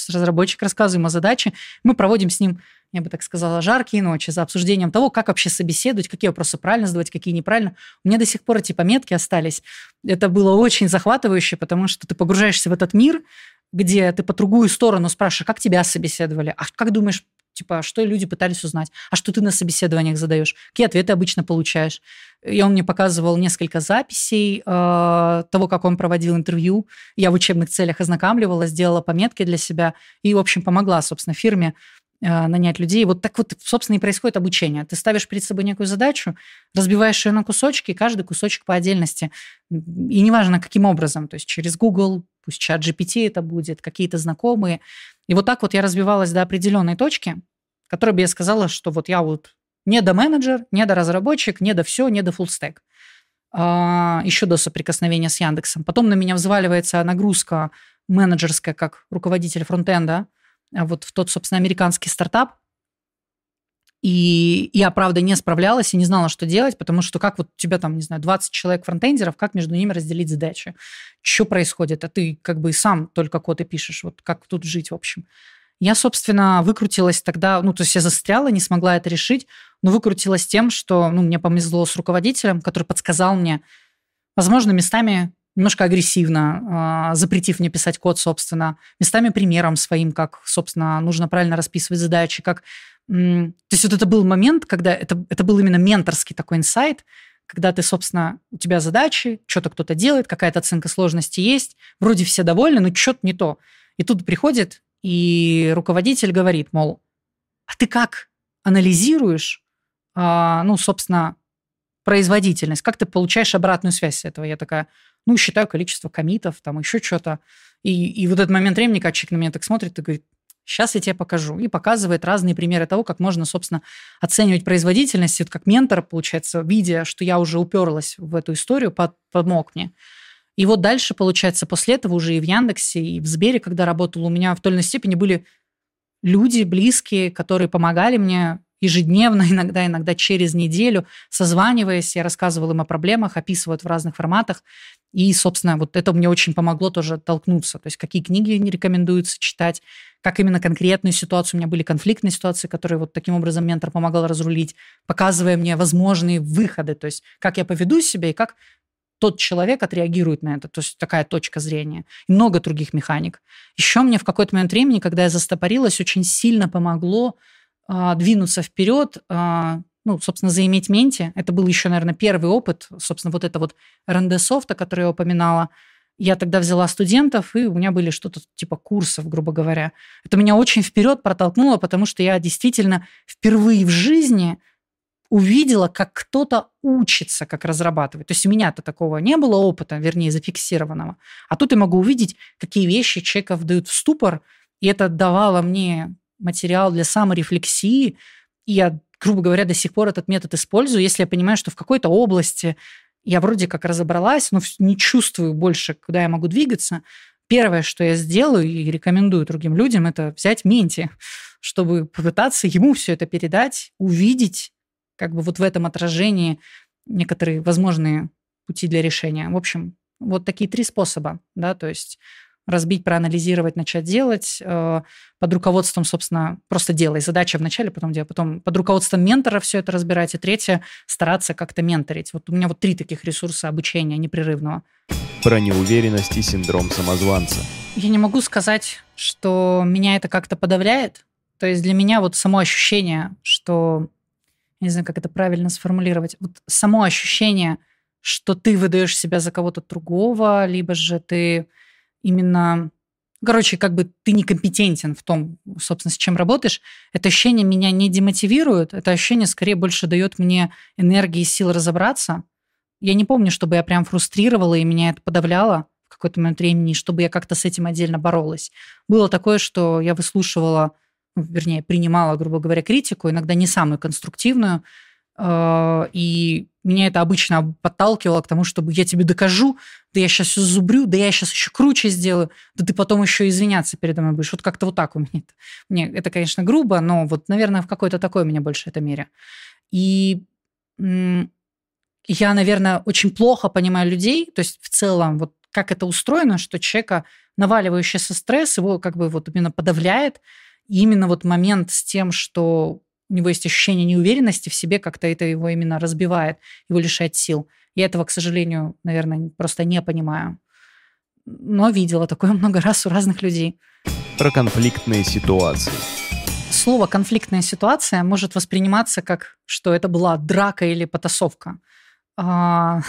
разработчик, рассказываем о задаче. Мы проводим с ним, я бы так сказала, жаркие ночи за обсуждением того, как вообще собеседовать, какие вопросы правильно задавать, какие неправильно. У меня до сих пор эти пометки остались. Это было очень захватывающе, потому что ты погружаешься в этот мир, где ты по другую сторону спрашиваешь, как тебя собеседовали, а как думаешь, типа, что люди пытались узнать, а что ты на собеседованиях задаешь, какие ответы обычно получаешь. И он мне показывал несколько записей э, того, как он проводил интервью. Я в учебных целях ознакомливала, сделала пометки для себя и, в общем, помогла, собственно, фирме нанять людей. Вот так вот, собственно, и происходит обучение. Ты ставишь перед собой некую задачу, разбиваешь ее на кусочки, каждый кусочек по отдельности. И неважно, каким образом, то есть через Google, пусть чат GPT это будет, какие-то знакомые. И вот так вот я развивалась до определенной точки, которой бы я сказала, что вот я вот не до менеджер, не до разработчик, не до все, не до фуллстек. А, еще до соприкосновения с Яндексом. Потом на меня взваливается нагрузка менеджерская, как руководитель фронтенда, а вот в тот, собственно, американский стартап. И я, правда, не справлялась и не знала, что делать, потому что как вот у тебя там, не знаю, 20 человек фронтендеров, как между ними разделить задачи? Что происходит? А ты как бы сам только код и пишешь. Вот как тут жить, в общем. Я, собственно, выкрутилась тогда, ну, то есть я застряла, не смогла это решить, но выкрутилась тем, что, ну, мне повезло с руководителем, который подсказал мне, возможно, местами немножко агрессивно, э, запретив мне писать код, собственно, местами примером своим, как, собственно, нужно правильно расписывать задачи, как... То есть вот это был момент, когда это, это был именно менторский такой инсайт, когда ты, собственно, у тебя задачи, что-то кто-то делает, какая-то оценка сложности есть, вроде все довольны, но что-то не то. И тут приходит и руководитель говорит, мол, а ты как анализируешь, а, ну, собственно, производительность, как ты получаешь обратную связь с этого? Я такая, ну, считаю количество комитов, там еще что-то. И, и вот этот момент времени, как человек на меня так смотрит и говорит, сейчас я тебе покажу. И показывает разные примеры того, как можно, собственно, оценивать производительность. И вот как ментор, получается, видя, что я уже уперлась в эту историю, под, помог мне. И вот дальше, получается, после этого уже и в Яндексе, и в Сбере, когда работала, у меня в той или иной степени были люди близкие, которые помогали мне ежедневно, иногда, иногда через неделю, созваниваясь, я рассказывала им о проблемах, описывают в разных форматах. И, собственно, вот это мне очень помогло тоже толкнуться. То есть какие книги не рекомендуется читать, как именно конкретную ситуацию. У меня были конфликтные ситуации, которые вот таким образом ментор помогал разрулить, показывая мне возможные выходы. То есть как я поведу себя и как тот человек отреагирует на это. То есть такая точка зрения. И много других механик. Еще мне в какой-то момент времени, когда я застопорилась, очень сильно помогло двинуться вперед, э, ну, собственно, заиметь менти. Это был еще, наверное, первый опыт, собственно, вот это вот РНД софта, который я упоминала. Я тогда взяла студентов, и у меня были что-то типа курсов, грубо говоря. Это меня очень вперед протолкнуло, потому что я действительно впервые в жизни увидела, как кто-то учится, как разрабатывать. То есть у меня-то такого не было опыта, вернее, зафиксированного. А тут я могу увидеть, какие вещи человека дают в ступор, и это давало мне материал для саморефлексии, и я, грубо говоря, до сих пор этот метод использую, если я понимаю, что в какой-то области я вроде как разобралась, но не чувствую больше, куда я могу двигаться. Первое, что я сделаю и рекомендую другим людям, это взять менти, чтобы попытаться ему все это передать, увидеть, как бы вот в этом отражении некоторые возможные пути для решения. В общем, вот такие три способа, да, то есть разбить, проанализировать, начать делать э, под руководством, собственно, просто делай. Задача вначале, потом делай, потом под руководством ментора все это разбирать, и третье – стараться как-то менторить. Вот у меня вот три таких ресурса обучения непрерывного. Про неуверенность и синдром самозванца. Я не могу сказать, что меня это как-то подавляет. То есть для меня вот само ощущение, что не знаю, как это правильно сформулировать, вот само ощущение, что ты выдаешь себя за кого-то другого, либо же ты именно... Короче, как бы ты некомпетентен в том, собственно, с чем работаешь. Это ощущение меня не демотивирует, это ощущение скорее больше дает мне энергии и сил разобраться. Я не помню, чтобы я прям фрустрировала и меня это подавляло в какой-то момент времени, чтобы я как-то с этим отдельно боролась. Было такое, что я выслушивала ну, вернее, принимала, грубо говоря, критику, иногда не самую конструктивную, и меня это обычно подталкивало к тому, чтобы я тебе докажу, да я сейчас все зубрю, да я сейчас еще круче сделаю, да ты потом еще извиняться передо мной будешь. Вот как-то вот так у меня. Мне это, конечно, грубо, но вот, наверное, в какой-то такой у меня больше это мере. И я, наверное, очень плохо понимаю людей, то есть в целом вот как это устроено, что человека наваливающийся стресс его как бы вот именно подавляет, и именно вот момент с тем, что у него есть ощущение неуверенности в себе, как-то это его именно разбивает, его лишает сил. Я этого, к сожалению, наверное, просто не понимаю. Но видела такое много раз у разных людей. Про конфликтные ситуации. слово «конфликтная ситуация» может восприниматься как, что это была драка или потасовка. А,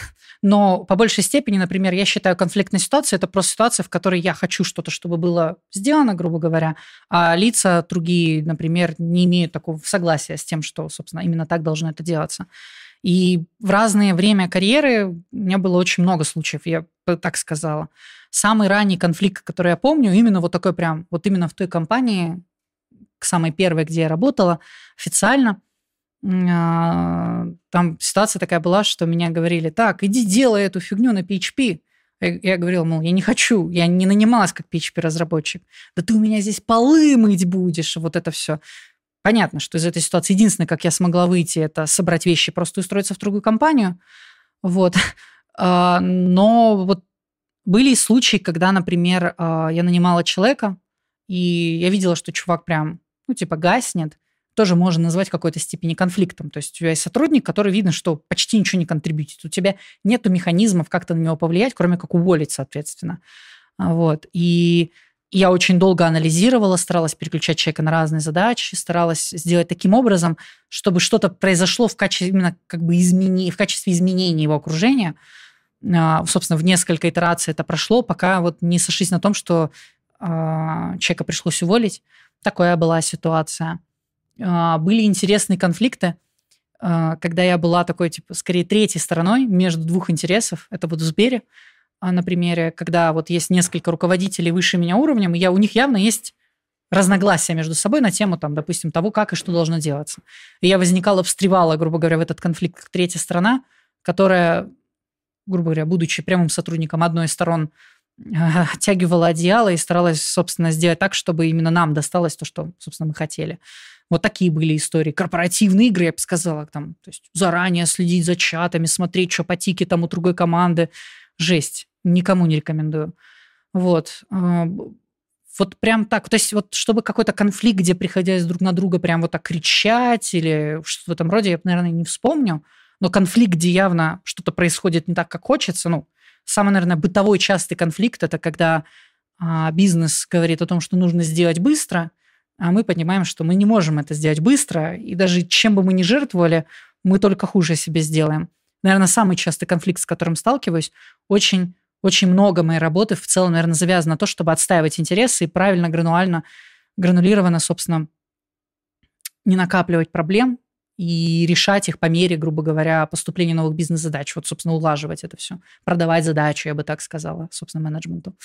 но по большей степени, например, я считаю, конфликтная ситуация – это просто ситуация, в которой я хочу что-то, чтобы было сделано, грубо говоря, а лица другие, например, не имеют такого согласия с тем, что, собственно, именно так должно это делаться. И в разное время карьеры у меня было очень много случаев, я так сказала. Самый ранний конфликт, который я помню, именно вот такой прям, вот именно в той компании, к самой первой, где я работала официально, там ситуация такая была, что меня говорили, так, иди делай эту фигню на PHP. Я, я говорила, мол, я не хочу, я не нанималась как PHP-разработчик. Да ты у меня здесь полы мыть будешь, вот это все. Понятно, что из этой ситуации единственное, как я смогла выйти, это собрать вещи, просто устроиться в другую компанию. Вот. А, но вот были случаи, когда, например, а, я нанимала человека, и я видела, что чувак прям, ну, типа, гаснет, тоже можно назвать какой-то степени конфликтом. То есть у тебя есть сотрудник, который видно, что почти ничего не контрибьютит. У тебя нет механизмов как-то на него повлиять, кроме как уволить, соответственно. А, вот. И я очень долго анализировала, старалась переключать человека на разные задачи, старалась сделать таким образом, чтобы что-то произошло в качестве именно как бы измени, в качестве изменения его окружения. А, собственно, в несколько итераций это прошло, пока вот не сошлись на том, что а, человека пришлось уволить. Такая была ситуация. А, были интересные конфликты, а, когда я была такой, типа, скорее третьей стороной между двух интересов. Это вот в Сбере, а, на примере, когда вот есть несколько руководителей выше меня уровнем, и я, у них явно есть разногласия между собой на тему, там, допустим, того, как и что должно делаться. И я возникала, встревала, грубо говоря, в этот конфликт как третья сторона, которая, грубо говоря, будучи прямым сотрудником одной из сторон, оттягивала одеяло и старалась, собственно, сделать так, чтобы именно нам досталось то, что, собственно, мы хотели. Вот такие были истории. Корпоративные игры, я бы сказала, там, то есть заранее следить за чатами, смотреть, что по тике там у другой команды. Жесть. Никому не рекомендую. Вот. А, вот прям так. То есть вот чтобы какой-то конфликт, где приходилось друг на друга прям вот так кричать или что-то в этом роде, я, наверное, не вспомню. Но конфликт, где явно что-то происходит не так, как хочется, ну, самый, наверное, бытовой частый конфликт – это когда а, бизнес говорит о том, что нужно сделать быстро, а мы понимаем, что мы не можем это сделать быстро, и даже чем бы мы ни жертвовали, мы только хуже себе сделаем. Наверное, самый частый конфликт, с которым сталкиваюсь, очень, очень много моей работы в целом, наверное, завязано на то, чтобы отстаивать интересы и правильно, грануально, гранулированно, собственно, не накапливать проблем, и решать их по мере, грубо говоря, поступления новых бизнес-задач. Вот, собственно, улаживать это все. Продавать задачу, я бы так сказала, собственно, менеджменту.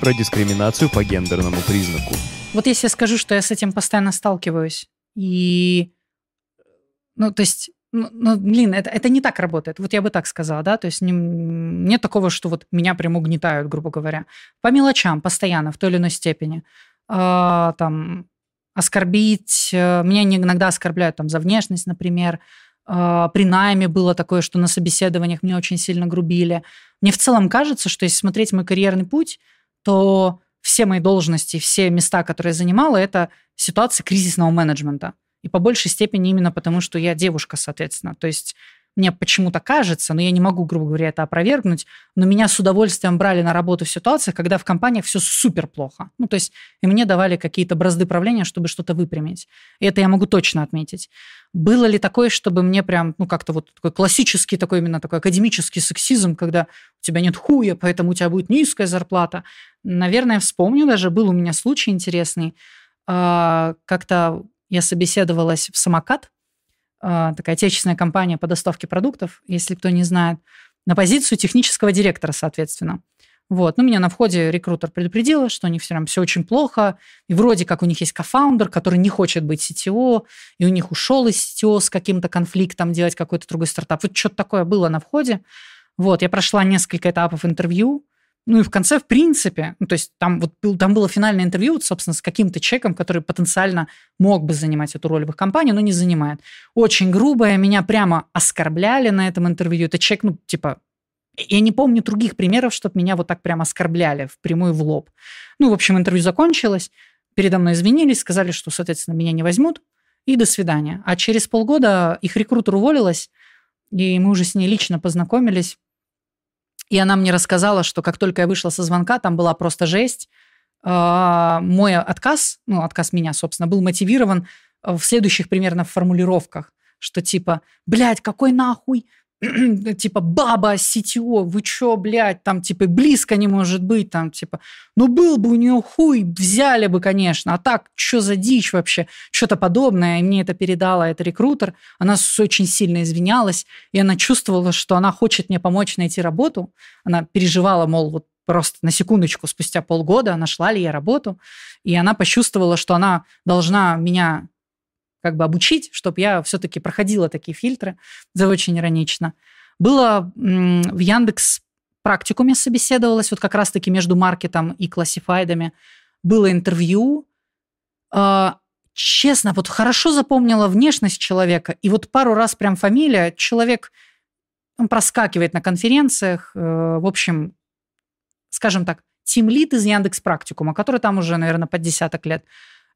Про дискриминацию по гендерному признаку. Вот если я скажу, что я с этим постоянно сталкиваюсь, и, ну, то есть, ну, ну блин, это, это не так работает. Вот я бы так сказала, да, то есть не, нет такого, что вот меня прям угнетают, грубо говоря. По мелочам постоянно, в той или иной степени. А, там, оскорбить. Э, меня иногда оскорбляют там за внешность, например. Э, при найме было такое, что на собеседованиях мне очень сильно грубили. Мне в целом кажется, что если смотреть мой карьерный путь, то все мои должности, все места, которые я занимала, это ситуация кризисного менеджмента. И по большей степени именно потому, что я девушка, соответственно. То есть мне почему-то кажется, но я не могу, грубо говоря, это опровергнуть, но меня с удовольствием брали на работу в ситуациях, когда в компаниях все супер плохо. Ну, то есть и мне давали какие-то бразды правления, чтобы что-то выпрямить. И это я могу точно отметить. Было ли такое, чтобы мне прям, ну, как-то вот такой классический, такой именно такой академический сексизм, когда у тебя нет хуя, поэтому у тебя будет низкая зарплата? Наверное, вспомню даже, был у меня случай интересный. А, как-то я собеседовалась в самокат, такая отечественная компания по доставке продуктов, если кто не знает, на позицию технического директора, соответственно. Вот. Ну, меня на входе рекрутер предупредила, что у них все, прям все очень плохо. И вроде как у них есть кофаундер, который не хочет быть CTO, и у них ушел из CTO с каким-то конфликтом делать какой-то другой стартап. Вот что-то такое было на входе. Вот, я прошла несколько этапов интервью, ну и в конце, в принципе, ну, то есть там, вот был, там было финальное интервью, вот, собственно, с каким-то человеком, который потенциально мог бы занимать эту роль в их компании, но не занимает. Очень грубое, меня прямо оскорбляли на этом интервью. Это человек, ну, типа, я не помню других примеров, чтобы меня вот так прямо оскорбляли в прямую в лоб. Ну, в общем, интервью закончилось, передо мной извинились, сказали, что, соответственно, меня не возьмут, и до свидания. А через полгода их рекрутер уволилась, и мы уже с ней лично познакомились. И она мне рассказала, что как только я вышла со звонка, там была просто жесть. э, мой отказ, ну, отказ меня, собственно, был мотивирован в следующих примерно формулировках, что типа, блядь, какой нахуй типа, баба, сетево, вы чё, блядь, там, типа, близко не может быть, там, типа, ну, был бы у нее хуй, взяли бы, конечно, а так, что за дичь вообще, что-то подобное, и мне это передала эта рекрутер, она очень сильно извинялась, и она чувствовала, что она хочет мне помочь найти работу, она переживала, мол, вот просто на секундочку, спустя полгода нашла ли я работу, и она почувствовала, что она должна меня как бы обучить, чтобы я все-таки проходила такие фильтры. Это очень иронично. Было в Яндекс практикуме собеседовалась, вот как раз-таки между маркетом и классифайдами. Было интервью. А, честно, вот хорошо запомнила внешность человека, и вот пару раз прям фамилия. Человек он проскакивает на конференциях. Э, в общем, скажем так, тимлит из Яндекс Практикума, который там уже, наверное, под десяток лет.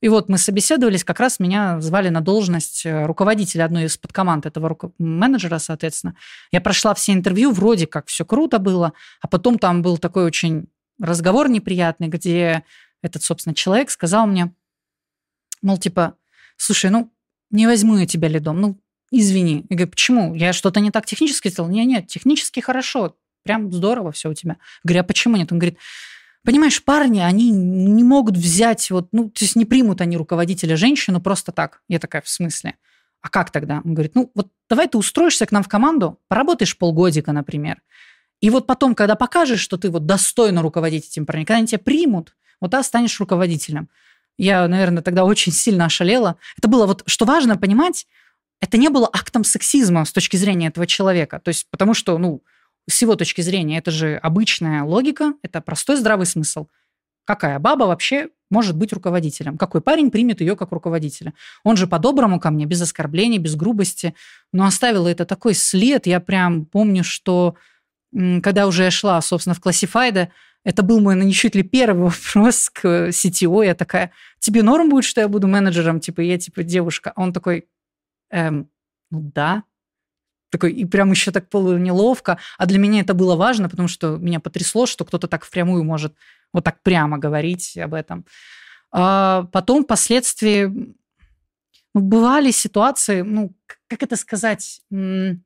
И вот мы собеседовались, как раз меня звали на должность э, руководителя одной из подкоманд этого менеджера, соответственно. Я прошла все интервью, вроде как все круто было, а потом там был такой очень разговор неприятный, где этот, собственно, человек сказал мне, мол, типа, слушай, ну, не возьму я тебя лидом, ну, извини. Я говорю, почему? Я что-то не так технически сделал? Нет, нет, технически хорошо, прям здорово все у тебя. Я говорю, а почему нет? Он говорит, Понимаешь, парни, они не могут взять, вот, ну, то есть не примут они руководителя женщину просто так. Я такая, в смысле? А как тогда? Он говорит, ну, вот давай ты устроишься к нам в команду, поработаешь полгодика, например. И вот потом, когда покажешь, что ты вот достойно руководить этим парнем, когда они тебя примут, вот ты станешь руководителем. Я, наверное, тогда очень сильно ошалела. Это было вот, что важно понимать, это не было актом сексизма с точки зрения этого человека. То есть, потому что, ну, с его точки зрения, это же обычная логика, это простой здравый смысл. Какая баба вообще может быть руководителем? Какой парень примет ее как руководителя? Он же по-доброму ко мне, без оскорблений, без грубости. Но оставила это такой след. Я прям помню, что когда уже я шла, собственно, в классифайде, это был мой, ну, чуть ли первый вопрос к CTO. Я такая, тебе норм будет, что я буду менеджером? Типа, я, типа, девушка. А он такой, эм, ну да, такой, и прям еще так неловко. А для меня это было важно, потому что меня потрясло, что кто-то так впрямую может вот так прямо говорить об этом. А потом, впоследствии, ну, бывали ситуации, ну, как это сказать, то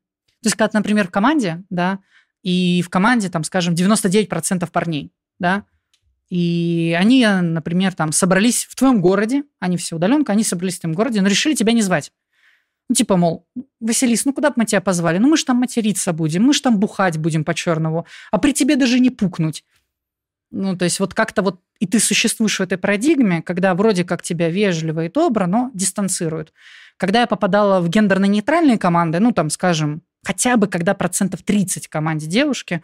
есть, когда, например, в команде, да, и в команде, там, скажем, 99% парней, да, и они, например, там собрались в твоем городе, они все удаленка, они собрались в твоем городе, но решили тебя не звать. Ну, типа, мол, Василис, ну куда бы мы тебя позвали? Ну, мы ж там материться будем, мы ж там бухать будем по-черному, а при тебе даже не пукнуть. Ну, то есть вот как-то вот и ты существуешь в этой парадигме, когда вроде как тебя вежливо и добро, но дистанцируют. Когда я попадала в гендерно-нейтральные команды, ну, там, скажем, хотя бы когда процентов 30 в команде девушки,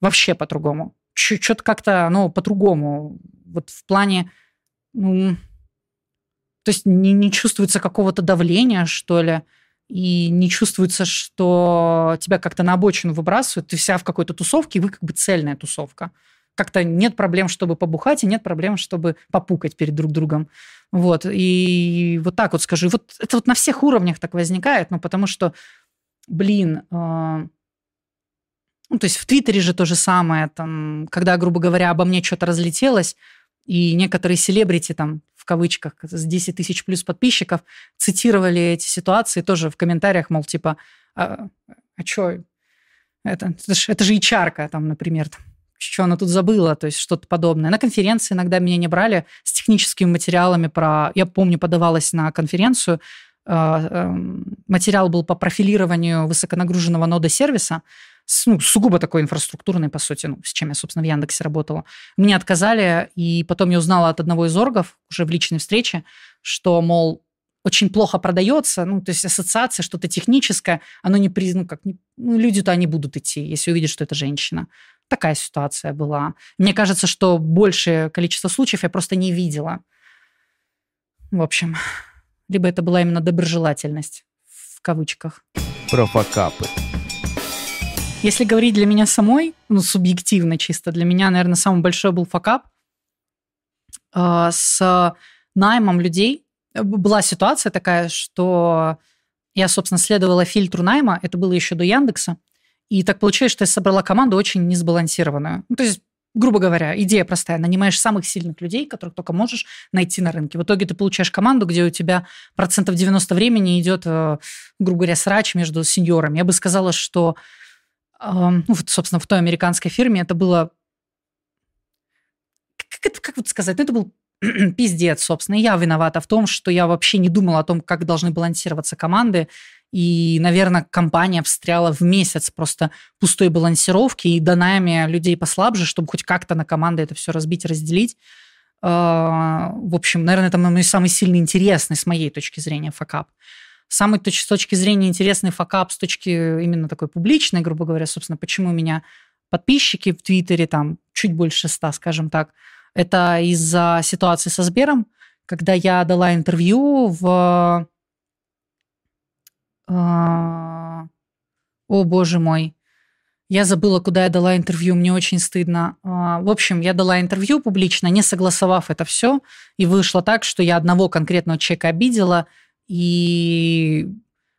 вообще по-другому. Что-то как-то, ну, по-другому. Вот в плане, ну, то есть не, не чувствуется какого-то давления, что ли, и не чувствуется, что тебя как-то на обочину выбрасывают, ты вся в какой-то тусовке, и вы как бы цельная тусовка. Как-то нет проблем, чтобы побухать, и нет проблем, чтобы попукать перед друг другом. Вот. И вот так вот скажу. Вот это вот на всех уровнях так возникает, ну, потому что, блин, э, ну, то есть в Твиттере же то же самое, там, когда, грубо говоря, обо мне что-то разлетелось, и некоторые селебрити там в кавычках, с 10 тысяч плюс подписчиков, цитировали эти ситуации тоже в комментариях, мол, типа, а, а что, это, это, же, это же там, например, что она тут забыла, то есть что-то подобное. На конференции иногда меня не брали с техническими материалами про... Я помню, подавалась на конференцию, а, эм, материал был по профилированию высоконагруженного нода сервиса, ну, сугубо такой инфраструктурной, по сути, ну, с чем я, собственно, в Яндексе работала. Мне отказали, и потом я узнала от одного из оргов уже в личной встрече, что, мол, очень плохо продается, ну, то есть ассоциация, что-то техническое, оно не признано, ну, как, не, ну, люди-то они будут идти, если увидят, что это женщина. Такая ситуация была. Мне кажется, что большее количество случаев я просто не видела. В общем, либо это была именно доброжелательность, в кавычках. Про факапы. Если говорить для меня самой, ну, субъективно чисто, для меня, наверное, самый большой был факап э, с наймом людей. Была ситуация такая, что я, собственно, следовала фильтру найма, это было еще до Яндекса, и так получилось, что я собрала команду очень несбалансированную. Ну, то есть грубо говоря, идея простая. Нанимаешь самых сильных людей, которых только можешь найти на рынке. В итоге ты получаешь команду, где у тебя процентов 90 времени идет, э, грубо говоря, срач между сеньорами. Я бы сказала, что, ну, вот, собственно, в той американской фирме это было... Как, это, как вот сказать? Ну, это был пиздец, собственно. И я виновата в том, что я вообще не думала о том, как должны балансироваться команды. И, наверное, компания встряла в месяц просто пустой балансировки и донаями людей послабже, чтобы хоть как-то на команды это все разбить, разделить. А, в общем, наверное, это мой самый сильный интересный с моей точки зрения факап. Самый с точки зрения интересный факап, с точки именно такой публичной, грубо говоря, собственно, почему у меня подписчики в Твиттере там чуть больше ста, скажем так, это из-за ситуации со Сбером, когда я дала интервью в а, о, боже мой. Я забыла, куда я дала интервью, мне очень стыдно. А, в общем, я дала интервью публично, не согласовав это все, и вышло так, что я одного конкретного человека обидела, и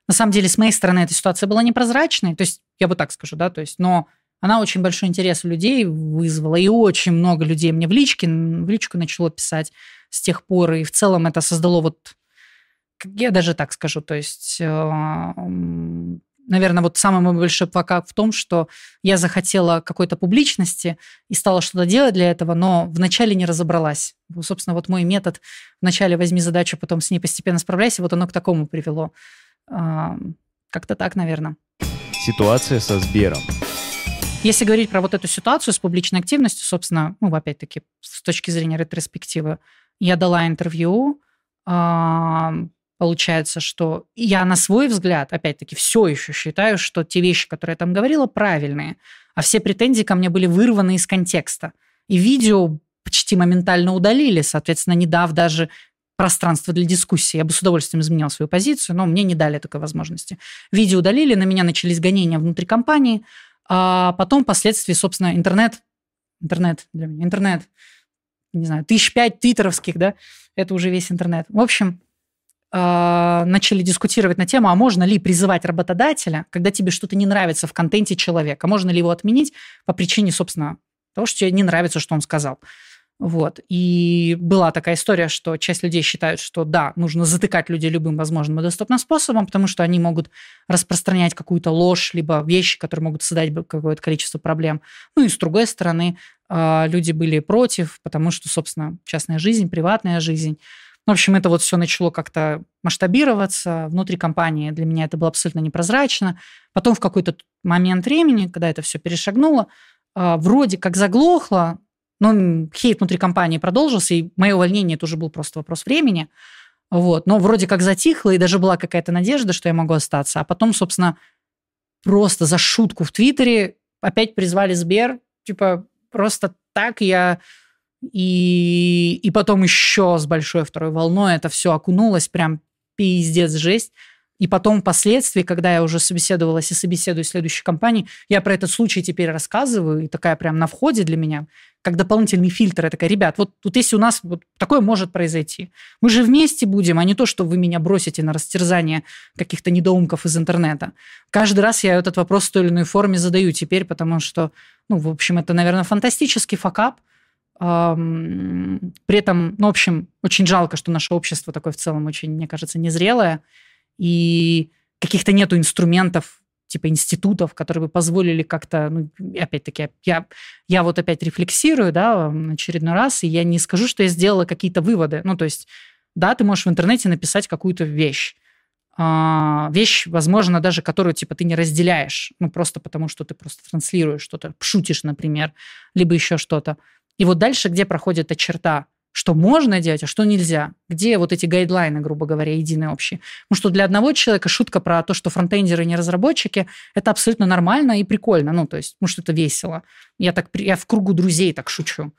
на самом деле с моей стороны эта ситуация была непрозрачной, то есть я бы так скажу, да, то есть, но она очень большой интерес у людей вызвала, и очень много людей мне в личке, в личку начало писать с тех пор, и в целом это создало вот я даже так скажу, то есть, э, наверное, вот самый мой большой факап в том, что я захотела какой-то публичности и стала что-то делать для этого, но вначале не разобралась. Собственно, вот мой метод вначале возьми задачу, потом с ней постепенно справляйся, вот оно к такому привело. Как-то так, наверное. Ситуация со Сбером. Если говорить про вот эту ситуацию с публичной активностью, собственно, ну, опять-таки, с точки зрения ретроспективы, я дала интервью, Получается, что я на свой взгляд, опять-таки, все еще считаю, что те вещи, которые я там говорила, правильные, а все претензии ко мне были вырваны из контекста. И видео почти моментально удалили, соответственно, не дав даже пространство для дискуссии. Я бы с удовольствием изменил свою позицию, но мне не дали такой возможности. Видео удалили, на меня начались гонения внутри компании, а потом впоследствии, собственно, интернет, интернет для меня, интернет, не знаю, тысяч пять твиттеровских, да, это уже весь интернет. В общем, начали дискутировать на тему, а можно ли призывать работодателя, когда тебе что-то не нравится в контенте человека, можно ли его отменить по причине, собственно, того, что тебе не нравится, что он сказал. Вот. И была такая история, что часть людей считают, что да, нужно затыкать людей любым возможным и доступным способом, потому что они могут распространять какую-то ложь, либо вещи, которые могут создать какое-то количество проблем. Ну и с другой стороны, а, люди были против, потому что, собственно, частная жизнь, приватная жизнь – в общем, это вот все начало как-то масштабироваться внутри компании. Для меня это было абсолютно непрозрачно. Потом в какой-то момент времени, когда это все перешагнуло, а, вроде как заглохло, но хейт внутри компании продолжился, и мое увольнение тоже был просто вопрос времени. Вот. Но вроде как затихло, и даже была какая-то надежда, что я могу остаться. А потом, собственно, просто за шутку в Твиттере опять призвали Сбер. Типа, просто так я и, и потом еще с большой второй волной это все окунулось, прям пиздец, жесть. И потом впоследствии, когда я уже собеседовалась и собеседую следующей компании, я про этот случай теперь рассказываю, и такая прям на входе для меня, как дополнительный фильтр. Я такая, ребят, вот, вот если у нас вот такое может произойти, мы же вместе будем, а не то, что вы меня бросите на растерзание каких-то недоумков из интернета. Каждый раз я этот вопрос в той или иной форме задаю теперь, потому что, ну, в общем, это, наверное, фантастический факап, при этом, ну, в общем, очень жалко, что наше общество такое в целом очень, мне кажется, незрелое, и каких-то нету инструментов, типа институтов, которые бы позволили как-то, ну, опять-таки, я, я вот опять рефлексирую, да, очередной раз, и я не скажу, что я сделала какие-то выводы. Ну, то есть, да, ты можешь в интернете написать какую-то вещь, а, вещь, возможно, даже которую, типа, ты не разделяешь, ну, просто потому, что ты просто транслируешь что-то, шутишь, например, либо еще что-то. И вот дальше, где проходит эта черта, что можно делать, а что нельзя. Где вот эти гайдлайны, грубо говоря, единые общие. Потому что для одного человека шутка про то, что фронтендеры не разработчики, это абсолютно нормально и прикольно. Ну, то есть, может, это весело. Я, так, я в кругу друзей так шучу.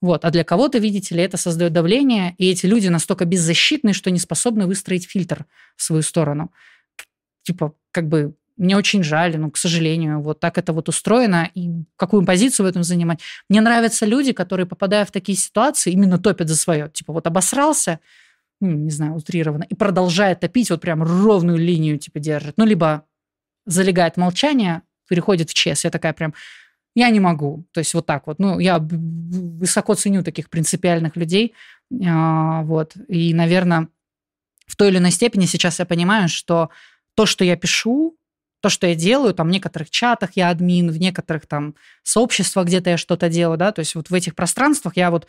Вот. А для кого-то, видите ли, это создает давление, и эти люди настолько беззащитны, что не способны выстроить фильтр в свою сторону. Типа, как бы мне очень жаль, но, к сожалению, вот так это вот устроено. И какую позицию в этом занимать? Мне нравятся люди, которые, попадая в такие ситуации, именно топят за свое. Типа вот обосрался, ну, не знаю, утрированно, и продолжает топить, вот прям ровную линию типа держит. Ну, либо залегает молчание, переходит в ЧС. Я такая прям, я не могу. То есть вот так вот. Ну, я высоко ценю таких принципиальных людей. А, вот. И, наверное, в той или иной степени сейчас я понимаю, что то, что я пишу, то, что я делаю, там в некоторых чатах я админ, в некоторых там сообществах где-то я что-то делаю, да, то есть вот в этих пространствах я вот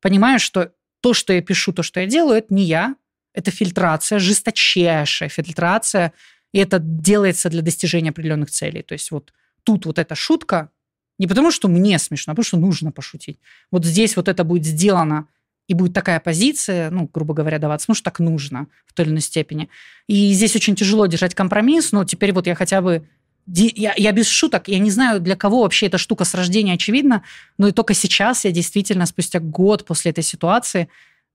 понимаю, что то, что я пишу, то, что я делаю, это не я, это фильтрация, жесточайшая фильтрация, и это делается для достижения определенных целей. То есть вот тут вот эта шутка, не потому что мне смешно, а потому что нужно пошутить. Вот здесь вот это будет сделано и будет такая позиция, ну, грубо говоря, даваться, потому что так нужно в той или иной степени. И здесь очень тяжело держать компромисс, но теперь вот я хотя бы я, я без шуток, я не знаю, для кого вообще эта штука с рождения очевидна, но и только сейчас я действительно спустя год после этой ситуации,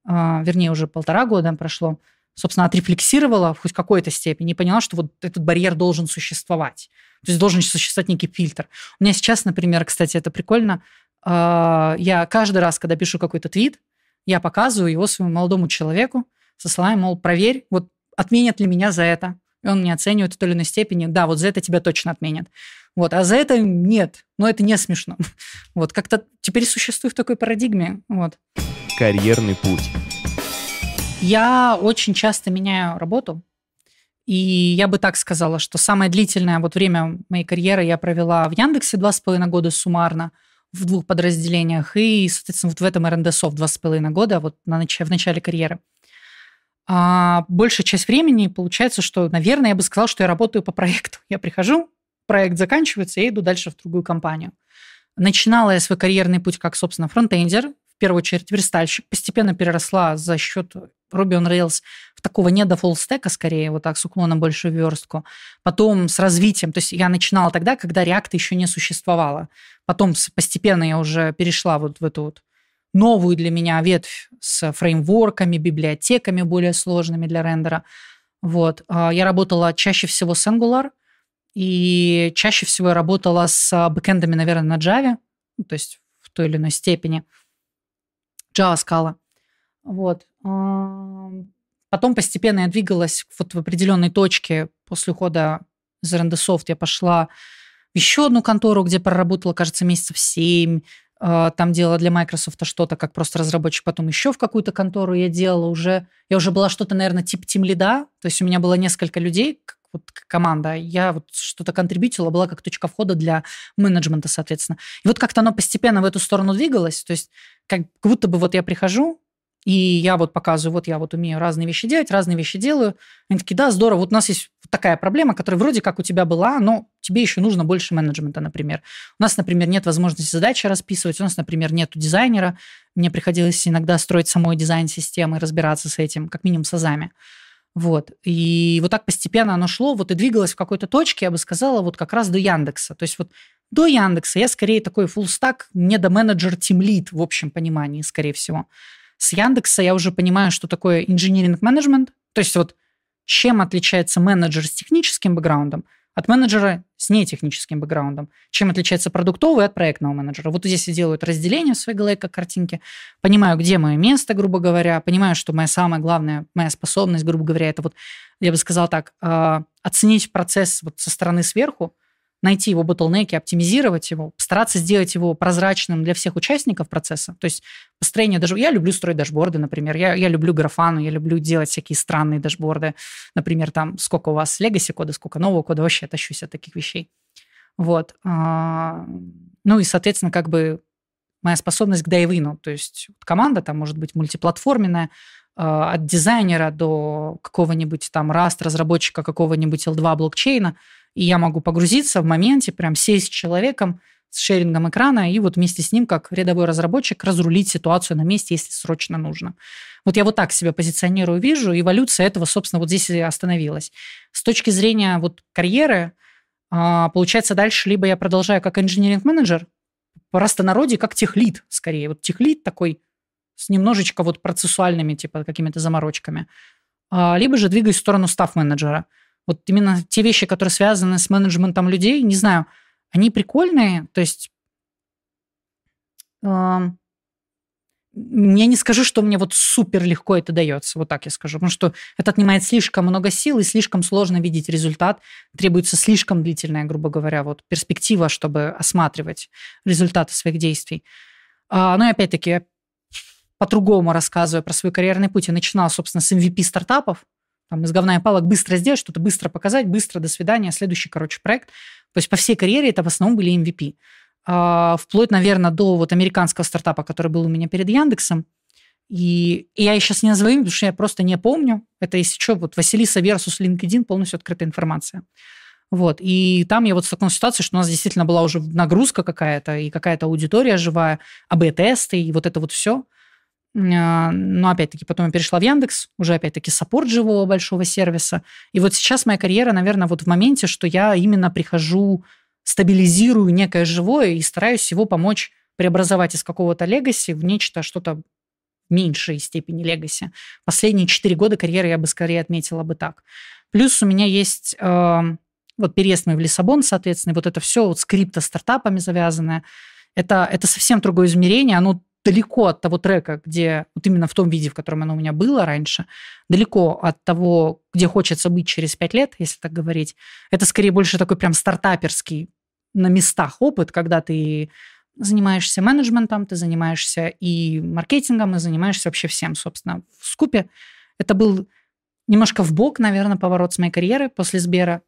э, вернее, уже полтора года прошло, собственно, отрефлексировала в хоть какой-то степени и поняла, что вот этот барьер должен существовать. То есть должен существовать некий фильтр. У меня сейчас, например, кстати, это прикольно, э, я каждый раз, когда пишу какой-то твит, я показываю его своему молодому человеку со словами, мол, проверь, вот отменят ли меня за это. И он мне оценивает в той или иной степени, да, вот за это тебя точно отменят. Вот, а за это нет. Но это не смешно. Вот, как-то теперь существую в такой парадигме. Вот. Карьерный путь. Я очень часто меняю работу. И я бы так сказала, что самое длительное вот время моей карьеры я провела в Яндексе два с половиной года суммарно – в двух подразделениях, и, соответственно, вот в этом РНДСов два с половиной года, вот на нач- в начале карьеры. А большая часть времени получается, что, наверное, я бы сказала, что я работаю по проекту. Я прихожу, проект заканчивается, я иду дальше в другую компанию. Начинала я свой карьерный путь как, собственно, фронтендер, в первую очередь верстальщик, постепенно переросла за счет Ruby on Rails в такого не до фуллстека, скорее, вот так, с уклоном больше в верстку. Потом с развитием, то есть я начинала тогда, когда React еще не существовало. Потом постепенно я уже перешла вот в эту вот новую для меня ветвь с фреймворками, библиотеками более сложными для рендера. Вот. А я работала чаще всего с Angular, и чаще всего я работала с бэкэндами, наверное, на Java, ну, то есть в той или иной степени – Java Scala. Вот. Потом постепенно я двигалась вот в определенной точке. После ухода из RND я пошла в еще одну контору, где проработала, кажется, месяцев семь. А, там делала для Microsoft что-то, как просто разработчик. Потом еще в какую-то контору я делала уже. Я уже была что-то, наверное, типа тим лида. То есть у меня было несколько людей, вот команда. Я вот что-то контрибьютила, была как точка входа для менеджмента, соответственно. И вот как-то оно постепенно в эту сторону двигалось. То есть как будто бы вот я прихожу, и я вот показываю, вот я вот умею разные вещи делать, разные вещи делаю. Они такие, да, здорово, вот у нас есть такая проблема, которая вроде как у тебя была, но тебе еще нужно больше менеджмента, например. У нас, например, нет возможности задачи расписывать, у нас, например, нет дизайнера, мне приходилось иногда строить самой дизайн системы, разбираться с этим, как минимум с азами. Вот. И вот так постепенно оно шло, вот и двигалось в какой-то точке, я бы сказала, вот как раз до Яндекса. То есть вот до Яндекса я скорее такой full stack, не до менеджер lead в общем понимании, скорее всего. С Яндекса я уже понимаю, что такое management. То есть вот чем отличается менеджер с техническим бэкграундом от менеджера с нетехническим бэкграундом. Чем отличается продуктовый от проектного менеджера. Вот здесь я делаю разделение в своей голове как картинки, понимаю, где мое место, грубо говоря, понимаю, что моя самая главная, моя способность, грубо говоря, это вот, я бы сказала так, а, оценить процесс вот со стороны сверху, найти его ботлнеки, оптимизировать его, постараться сделать его прозрачным для всех участников процесса. То есть построение даже... Я люблю строить дашборды, например. Я, я люблю графану, я люблю делать всякие странные дашборды. Например, там сколько у вас legacy кода, сколько нового кода. Вообще я тащусь от таких вещей. Вот. А, ну и, соответственно, как бы моя способность к дайвину. То есть команда там может быть мультиплатформенная, а, от дизайнера до какого-нибудь там Rust, разработчика какого-нибудь L2 блокчейна – и я могу погрузиться в моменте, прям сесть с человеком, с шерингом экрана и вот вместе с ним, как рядовой разработчик, разрулить ситуацию на месте, если срочно нужно. Вот я вот так себя позиционирую, вижу, эволюция этого, собственно, вот здесь и остановилась. С точки зрения вот карьеры, а, получается, дальше либо я продолжаю как инженеринг-менеджер, по простонародье как техлит, скорее. Вот техлит такой с немножечко вот процессуальными, типа, какими-то заморочками. А, либо же двигаюсь в сторону став-менеджера – вот именно те вещи, которые связаны с менеджментом людей, не знаю, они прикольные, то есть я не скажу, что мне вот супер легко это дается, вот так я скажу, потому что это отнимает слишком много сил и слишком сложно видеть результат, требуется слишком длительная, грубо говоря, вот перспектива, чтобы осматривать результаты своих действий. А, ну и опять-таки, по-другому рассказываю про свой карьерный путь. Я начинала, собственно, с MVP стартапов, там, из говна и палок быстро сделать, что-то быстро показать, быстро, до свидания, следующий, короче, проект. То есть по всей карьере это в основном были MVP. А, вплоть, наверное, до вот американского стартапа, который был у меня перед Яндексом. И, и я сейчас не назову потому что я просто не помню. Это, если что, вот Василиса versus LinkedIn, полностью открытая информация. Вот. И там я вот в такой ситуации, что у нас действительно была уже нагрузка какая-то, и какая-то аудитория живая, АБ-тесты, и вот это вот все. А, но опять-таки потом я перешла в Яндекс, уже опять-таки саппорт живого большого сервиса. И вот сейчас моя карьера, наверное, вот в моменте, что я именно прихожу стабилизирую некое живое и стараюсь его помочь преобразовать из какого-то легаси в нечто, что-то меньшей степени легаси. Последние четыре года карьеры я бы скорее отметила бы так. Плюс у меня есть э, вот переезд мой в Лиссабон, соответственно, вот это все вот с крипто-стартапами завязанное. Это, это совсем другое измерение, оно далеко от того трека, где вот именно в том виде, в котором оно у меня было раньше, далеко от того, где хочется быть через пять лет, если так говорить. Это скорее больше такой прям стартаперский на местах опыт, когда ты занимаешься менеджментом, ты занимаешься и маркетингом, и занимаешься вообще всем, собственно, в скупе. Это был немножко в бок, наверное, поворот с моей карьеры после Сбера,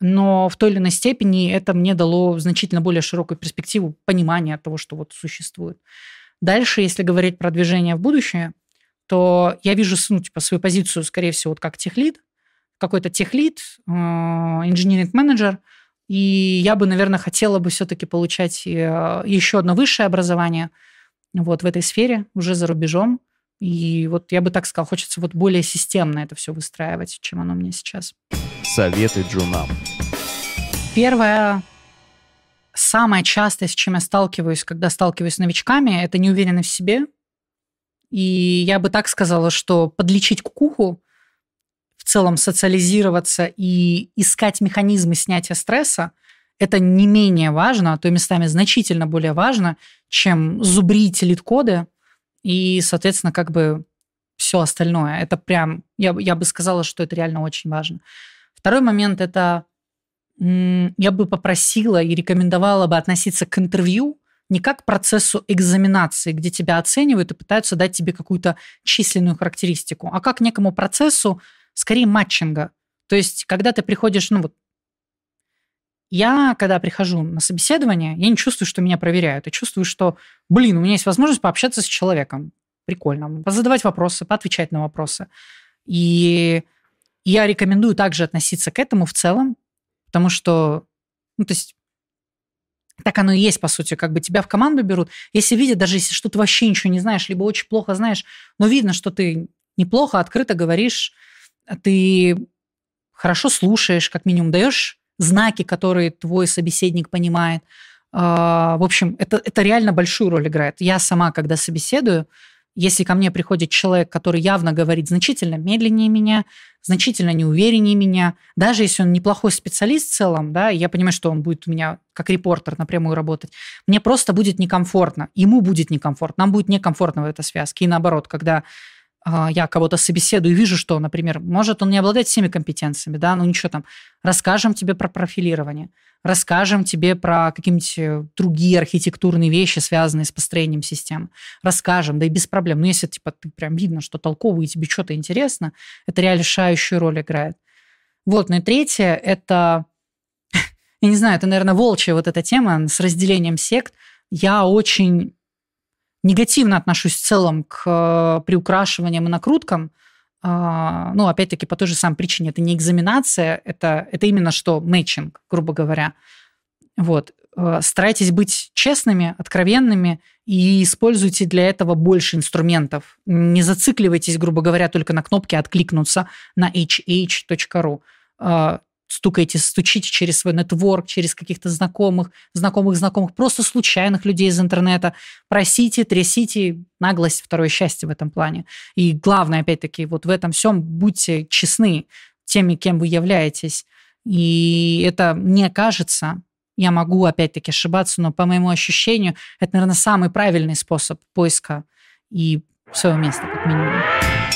но в той или иной степени это мне дало значительно более широкую перспективу понимания того, что вот существует. Дальше, если говорить про движение в будущее, то я вижу ну, типа, свою позицию, скорее всего, вот как техлид, какой-то техлид, э, инженеринг-менеджер – и я бы, наверное, хотела бы все-таки получать э, еще одно высшее образование вот в этой сфере, уже за рубежом. И вот я бы так сказала, хочется вот более системно это все выстраивать, чем оно мне сейчас. Советы джунам. Первое, самое частое, с чем я сталкиваюсь, когда сталкиваюсь с новичками, это неуверенность в себе. И я бы так сказала, что подлечить кукуху в целом социализироваться и искать механизмы снятия стресса, это не менее важно, а то местами значительно более важно, чем зубрить лид-коды и, соответственно, как бы все остальное. Это прям, я, я бы сказала, что это реально очень важно. Второй момент – это я бы попросила и рекомендовала бы относиться к интервью не как к процессу экзаменации, где тебя оценивают и пытаются дать тебе какую-то численную характеристику, а как к некому процессу, скорее матчинга. То есть, когда ты приходишь, ну вот, я, когда прихожу на собеседование, я не чувствую, что меня проверяют. Я чувствую, что, блин, у меня есть возможность пообщаться с человеком. Прикольно. Задавать вопросы, поотвечать на вопросы. И я рекомендую также относиться к этому в целом, потому что, ну, то есть, так оно и есть, по сути, как бы тебя в команду берут. Если видят, даже если что ты вообще ничего не знаешь, либо очень плохо знаешь, но видно, что ты неплохо, открыто говоришь, ты хорошо слушаешь, как минимум даешь знаки, которые твой собеседник понимает. А, в общем, это, это реально большую роль играет. Я сама, когда собеседую, если ко мне приходит человек, который явно говорит значительно медленнее меня, значительно неувереннее меня, даже если он неплохой специалист в целом, да, я понимаю, что он будет у меня как репортер напрямую работать, мне просто будет некомфортно, ему будет некомфортно, нам будет некомфортно в этой связке. И наоборот, когда я кого-то собеседую и вижу, что, например, может он не обладает всеми компетенциями, да, ну ничего там, расскажем тебе про профилирование, расскажем тебе про какие-нибудь э, другие архитектурные вещи, связанные с построением систем, расскажем, да и без проблем. Но если, типа, ты прям видно, что толковый и тебе что-то интересно, это реально решающую роль играет. Вот, ну и третье, это, я не знаю, это, наверное, волчья вот эта тема с разделением сект. Я очень негативно отношусь в целом к э, приукрашиваниям и накруткам. А, ну, опять-таки, по той же самой причине. Это не экзаменация, это, это именно что мэтчинг, грубо говоря. Вот. Э, старайтесь быть честными, откровенными и используйте для этого больше инструментов. Не зацикливайтесь, грубо говоря, только на кнопке «откликнуться» на hh.ru стукаете, стучите через свой нетворк, через каких-то знакомых, знакомых, знакомых, просто случайных людей из интернета. Просите, трясите, наглость, второе счастье в этом плане. И главное, опять-таки, вот в этом всем будьте честны теми, кем вы являетесь. И это, мне кажется, я могу опять-таки ошибаться, но по моему ощущению, это, наверное, самый правильный способ поиска и свое место, как минимум.